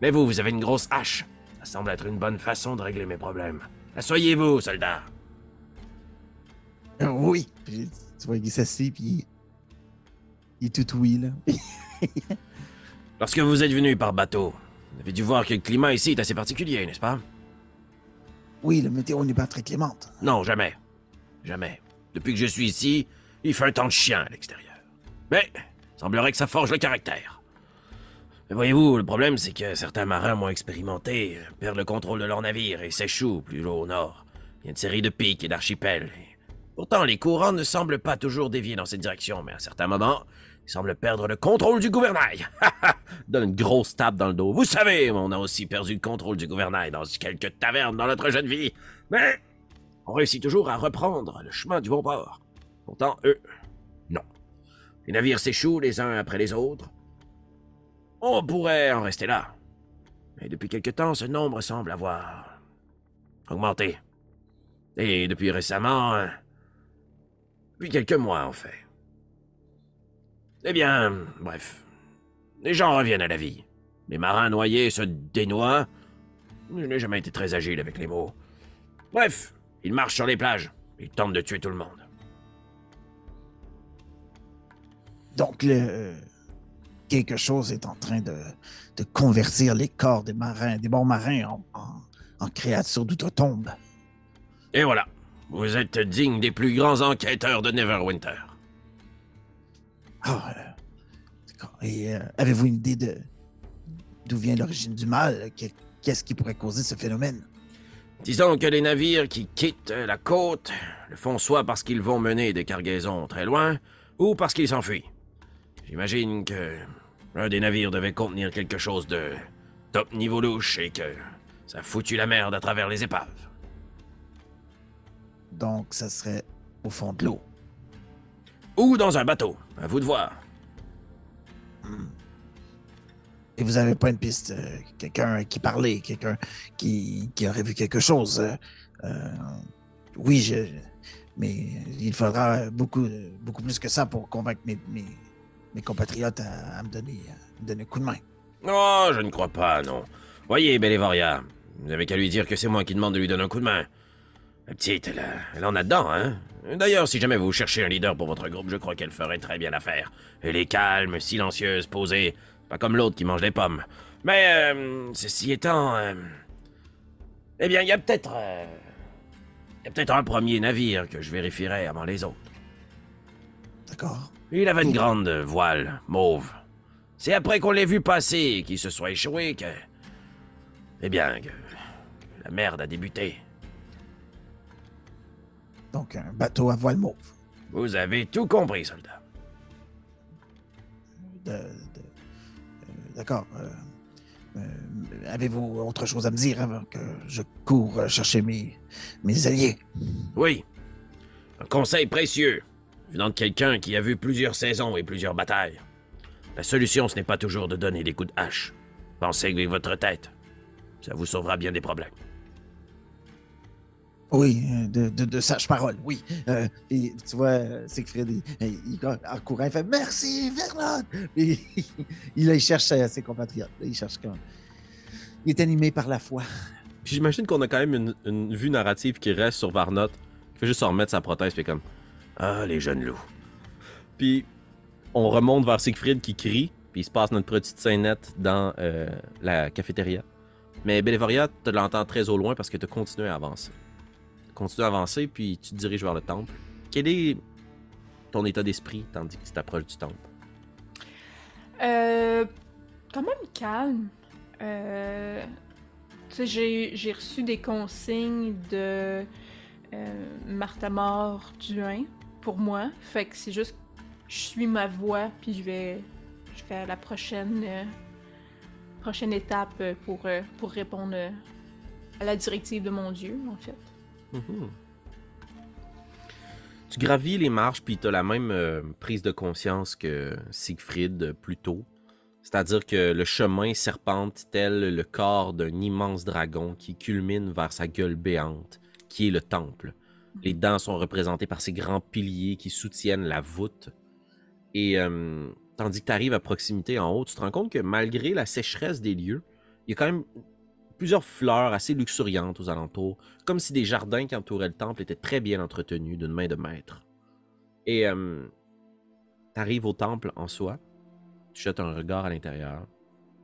Speaker 1: Mais vous, vous avez une grosse hache. Ça semble être une bonne façon de régler mes problèmes. Asseyez-vous, soldat.
Speaker 5: Euh, oui. Tu vois, il s'assied, puis il- est tout oui, là. [LAUGHS]
Speaker 1: Lorsque vous êtes venu par bateau, vous avez dû voir que le climat ici est assez particulier, n'est-ce pas?
Speaker 5: Oui, le météo n'est pas très clémente.
Speaker 1: Non, jamais. Jamais. Depuis que je suis ici, il fait un temps de chien à l'extérieur. Mais, il semblerait que ça forge le caractère. Mais voyez-vous, le problème, c'est que certains marins moins expérimentés euh, perdent le contrôle de leur navire et s'échouent plus haut au nord. Il y a une série de pics et d'archipels. Pourtant, les courants ne semblent pas toujours dévier dans cette direction, mais à certains moments, ils semblent perdre le contrôle du gouvernail. [LAUGHS] Donne une grosse tape dans le dos. Vous savez, on a aussi perdu le contrôle du gouvernail dans quelques tavernes dans notre jeune vie. Mais on réussit toujours à reprendre le chemin du bon port. Pourtant, eux, non. Les navires s'échouent les uns après les autres. On pourrait en rester là. Mais depuis quelque temps, ce nombre semble avoir augmenté. Et depuis récemment, depuis quelques mois en fait. Eh bien, bref, les gens reviennent à la vie. Les marins noyés se dénoient. Je n'ai jamais été très agile avec les mots. Bref, ils marchent sur les plages. Ils tentent de tuer tout le monde.
Speaker 5: Donc, le... quelque chose est en train de, de convertir les corps des marins, des bons marins, en, en, en créatures d'outre-tombe.
Speaker 1: Et voilà. Vous êtes digne des plus grands enquêteurs de Neverwinter.
Speaker 5: Ah, d'accord. Et euh, avez-vous une idée de d'où vient l'origine du mal? Que- Qu'est-ce qui pourrait causer ce phénomène?
Speaker 1: Disons que les navires qui quittent la côte le font soit parce qu'ils vont mener des cargaisons très loin, ou parce qu'ils s'enfuient. J'imagine que un des navires devait contenir quelque chose de top niveau louche et que ça a foutu la merde à travers les épaves.
Speaker 5: Donc, ça serait au fond de l'eau.
Speaker 1: Ou dans un bateau, à vous de voir.
Speaker 5: Et vous n'avez pas une piste, euh, quelqu'un qui parlait, quelqu'un qui, qui aurait vu quelque chose. euh, euh, oui, je, mais il faudra beaucoup, beaucoup plus que ça pour convaincre mes, mes, mes compatriotes à, à me, donner, à me donner un coup de main.
Speaker 1: Oh, je ne crois pas, non. Voyez, Bellevaria, vous avez qu'à lui dire que c'est moi qui demande de lui donner un coup de main. La petite, elle, en a dedans, hein? D'ailleurs, si jamais vous cherchez un leader pour votre groupe, je crois qu'elle ferait très bien l'affaire. Elle est calme, silencieuse, posée, pas comme l'autre qui mange des pommes. Mais, euh, ceci étant... euh, eh bien, il y a peut-être... euh, Il y a peut-être un premier navire que je vérifierai avant les autres.
Speaker 5: D'accord?
Speaker 1: Il avait une grande voile mauve. C'est après qu'on l'ait vu passer et qu'il se soit échoué que. Eh bien, que la merde a débuté.
Speaker 5: Donc, un bateau à voile mauve.
Speaker 1: Vous avez tout compris, soldat.
Speaker 5: Euh, D'accord. euh, euh, Avez-vous autre chose à me dire avant que je cours chercher mes, mes alliés?
Speaker 1: Oui. Un conseil précieux, venant de quelqu'un qui a vu plusieurs saisons et plusieurs batailles. La solution, ce n'est pas toujours de donner des coups de hache. Pensez avec votre tête. Ça vous sauvera bien des problèmes.
Speaker 5: Oui, euh, de, de, de sages paroles, oui. Euh, et tu vois, euh, Siegfried, il, il- il- en courant, il fait Merci, Vernon! [LAUGHS] Puis il, il cherche ses compatriotes. Il cherche comme. Il est animé par la foi.
Speaker 1: Puis j'imagine qu'on a quand même une, vue narrative qui reste sur Varnot, qui fait juste se remettre sa prothèse, puis comme Ah, les jeunes loups. Puis on remonte vers Siegfried qui crie, puis il se passe notre petite scénette dans la cafétéria. Mais Bellevaria, tu l'entends très au loin parce que tu continues à avancer. Continue à avancer, puis tu te diriges vers le temple. Quel est ton état d'esprit tandis que tu t'approches du temple?
Speaker 3: Euh, quand même calme. Euh, j'ai, reçu des consignes de euh, Martha Mort Duin pour moi. Fait que c'est juste, je suis ma voix, puis je vais, je vais à la prochaine, euh, prochaine étape euh, pour, pour répondre à la directive de mon Dieu, en fait.
Speaker 1: Mhm. Tu gravis les marches, puis tu as la même euh, prise de conscience que Siegfried euh, plus tôt. C'est-à-dire que le chemin serpente tel le corps d'un immense dragon qui culmine vers sa gueule béante, qui est le temple. Les dents sont représentées par ces grands piliers qui soutiennent la voûte. Et euh, tandis que tu arrives à proximité en haut, tu te rends compte que malgré la sécheresse des lieux, il y a quand même plusieurs fleurs assez luxuriantes aux alentours, comme si des jardins qui entouraient le temple étaient très bien entretenus d'une main de maître. Et euh, tu arrives au temple en soi, tu jettes un regard à l'intérieur,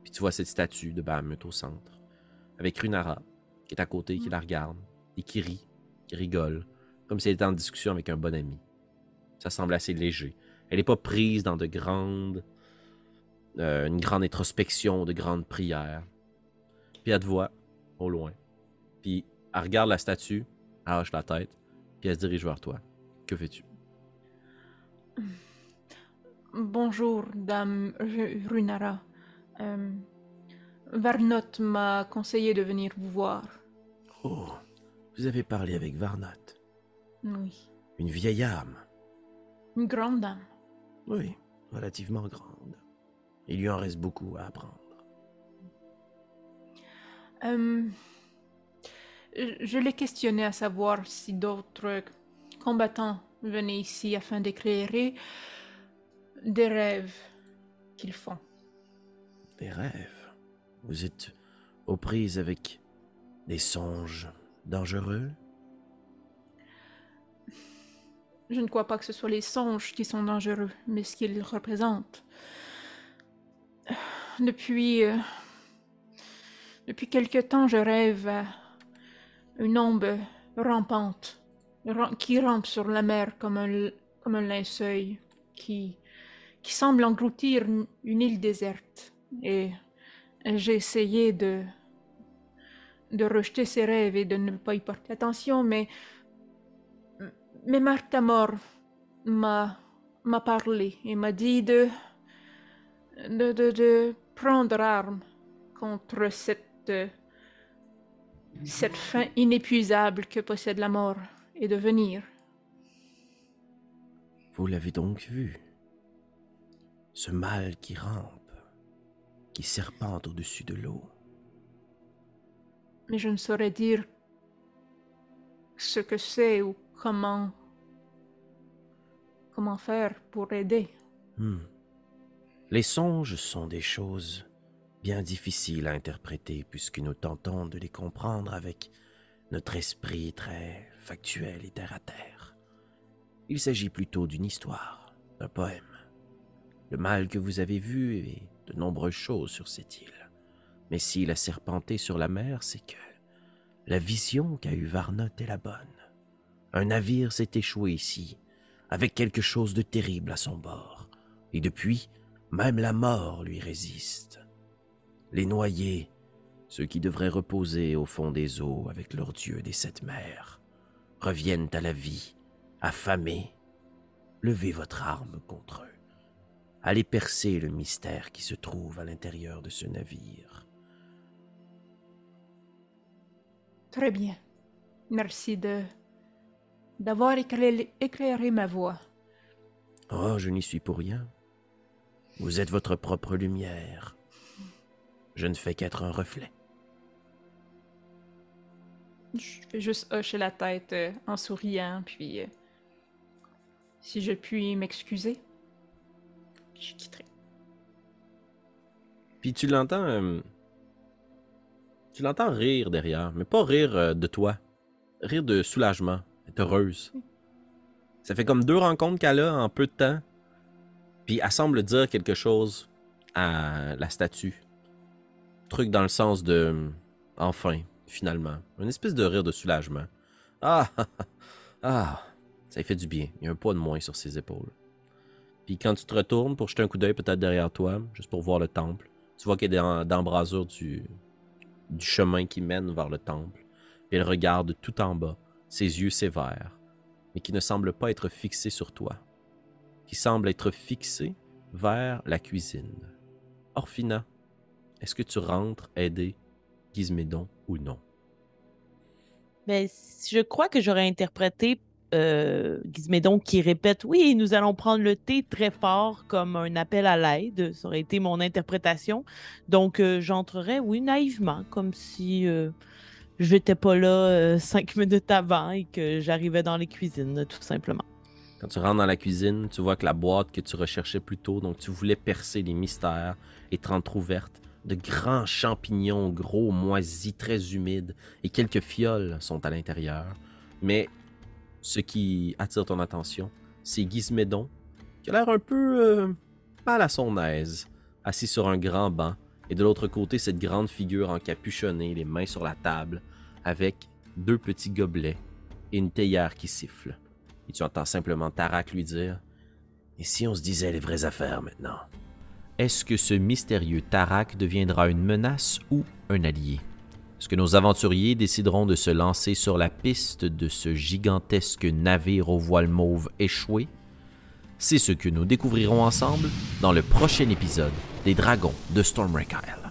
Speaker 1: puis tu vois cette statue de Bahamut au centre, avec Runara qui est à côté, qui la regarde, et qui rit, qui rigole, comme si elle était en discussion avec un bon ami. Ça semble assez léger. Elle n'est pas prise dans de grandes. euh, une grande introspection, de grandes prières. Puis elle te voit, au loin. Puis elle regarde la statue, elle hoche la tête, puis elle se dirige vers toi. Que fais-tu?
Speaker 3: Bonjour, dame Ru- Runara. Euh, Varnot m'a conseillé de venir vous voir.
Speaker 1: Oh, vous avez parlé avec Varnot.
Speaker 3: Oui.
Speaker 1: Une vieille âme.
Speaker 3: Une grande dame.
Speaker 1: Oui, relativement grande. Il lui en reste beaucoup à apprendre.
Speaker 3: Euh, je je l'ai questionné à savoir si d'autres combattants venaient ici afin d'éclairer des rêves qu'ils font.
Speaker 1: Des rêves? Vous êtes aux prises avec des songes dangereux?
Speaker 3: Je ne crois pas que ce soit les songes qui sont dangereux, mais ce qu'ils représentent. Depuis. Depuis quelque temps, je rêve à une ombre rampante, ram- qui rampe sur la mer comme un, comme un linceul, qui, qui semble engloutir une, une île déserte. Et j'ai essayé de. de rejeter ces rêves et de ne pas y porter attention, mais mais Martha Mort m'a m'a parlé et m'a dit de, de, de, de prendre arme contre cette, euh, cette faim inépuisable que possède la mort et de venir.
Speaker 1: Vous l'avez donc vu. Ce mal qui rampe, qui serpente au-dessus de l'eau.
Speaker 3: Mais je ne saurais dire ce que c'est ou comment comment faire pour aider.
Speaker 1: Hmm. Les songes sont des choses bien difficiles à interpréter puisque nous tentons de les comprendre avec notre esprit très factuel et terre à terre. Il s'agit plutôt d'une histoire, d'un poème. Le mal que vous avez vu et de nombreuses choses sur cette île. Mais s'il a serpenté sur la mer, c'est que la vision qu'a eue Varnot est la bonne. Un navire s'est échoué ici, avec quelque chose de terrible à son bord, et depuis, même la mort lui résiste. Les noyés, ceux qui devraient reposer au fond des eaux avec leur Dieu des sept mers, reviennent à la vie, affamés. Levez votre arme contre eux. Allez percer le mystère qui se trouve à l'intérieur de ce navire.
Speaker 3: Très bien. Merci de d'avoir éclairé, éclairé ma voix.
Speaker 1: Oh, je n'y suis pour rien. Vous êtes votre propre lumière. Je ne fais qu'être un reflet.
Speaker 3: Je fais juste hocher la tête euh, en souriant, puis euh, si je puis m'excuser, je quitterai.
Speaker 1: Puis tu l'entends. euh, tu l'entends rire derrière, mais pas rire euh, de toi. Rire de soulagement. Est heureuse. Ça fait comme deux rencontres qu'elle a en peu de temps. Puis elle semble dire quelque chose à la statue. Truc dans le sens de. Enfin, finalement. Une espèce de rire de soulagement. Ah! [LAUGHS] Ah! Ça lui fait du bien. Il y a un poids de moins sur ses épaules. Puis quand tu te retournes pour jeter un coup d'œil peut-être derrière toi, juste pour voir le temple, tu vois qu'elle est dans l'embrasure du, du chemin qui mène vers le temple. Puis elle regarde tout en bas, ses yeux sévères, mais qui ne semblent pas être fixés sur toi, qui semblent être fixés vers la cuisine. Orphina, est-ce que tu rentres aider Gizmédon ou non?
Speaker 4: Ben, je crois que j'aurais interprété euh, Gizmédon qui répète Oui, nous allons prendre le thé très fort comme un appel à l'aide. Ça aurait été mon interprétation. Donc, euh, j'entrerais, oui, naïvement, comme si euh, je n'étais pas là [LAUGHS] cinq minutes avant et que j'arrivais dans les cuisines, tout simplement.
Speaker 1: Quand tu rentres dans la cuisine, tu vois que la boîte que tu recherchais plus tôt, donc tu voulais percer les mystères et te rendre ouverte, de grands champignons gros, moisis, très humides, et quelques fioles sont à l'intérieur. Mais ce qui attire ton attention, c'est Gizmédon, qui a l'air un peu euh, mal à son aise, assis sur un grand banc, et de l'autre côté, cette grande figure encapuchonnée, les mains sur la table, avec deux petits gobelets et une théière qui siffle. Et tu entends simplement Tarak lui dire Et si on se disait les vraies affaires maintenant Est-ce que ce mystérieux Tarak deviendra une menace ou un allié? Est-ce que nos aventuriers décideront de se lancer sur la piste de ce gigantesque navire au voile mauve échoué C'est ce que nous découvrirons ensemble dans le prochain épisode des Dragons de Stormwreck Isle.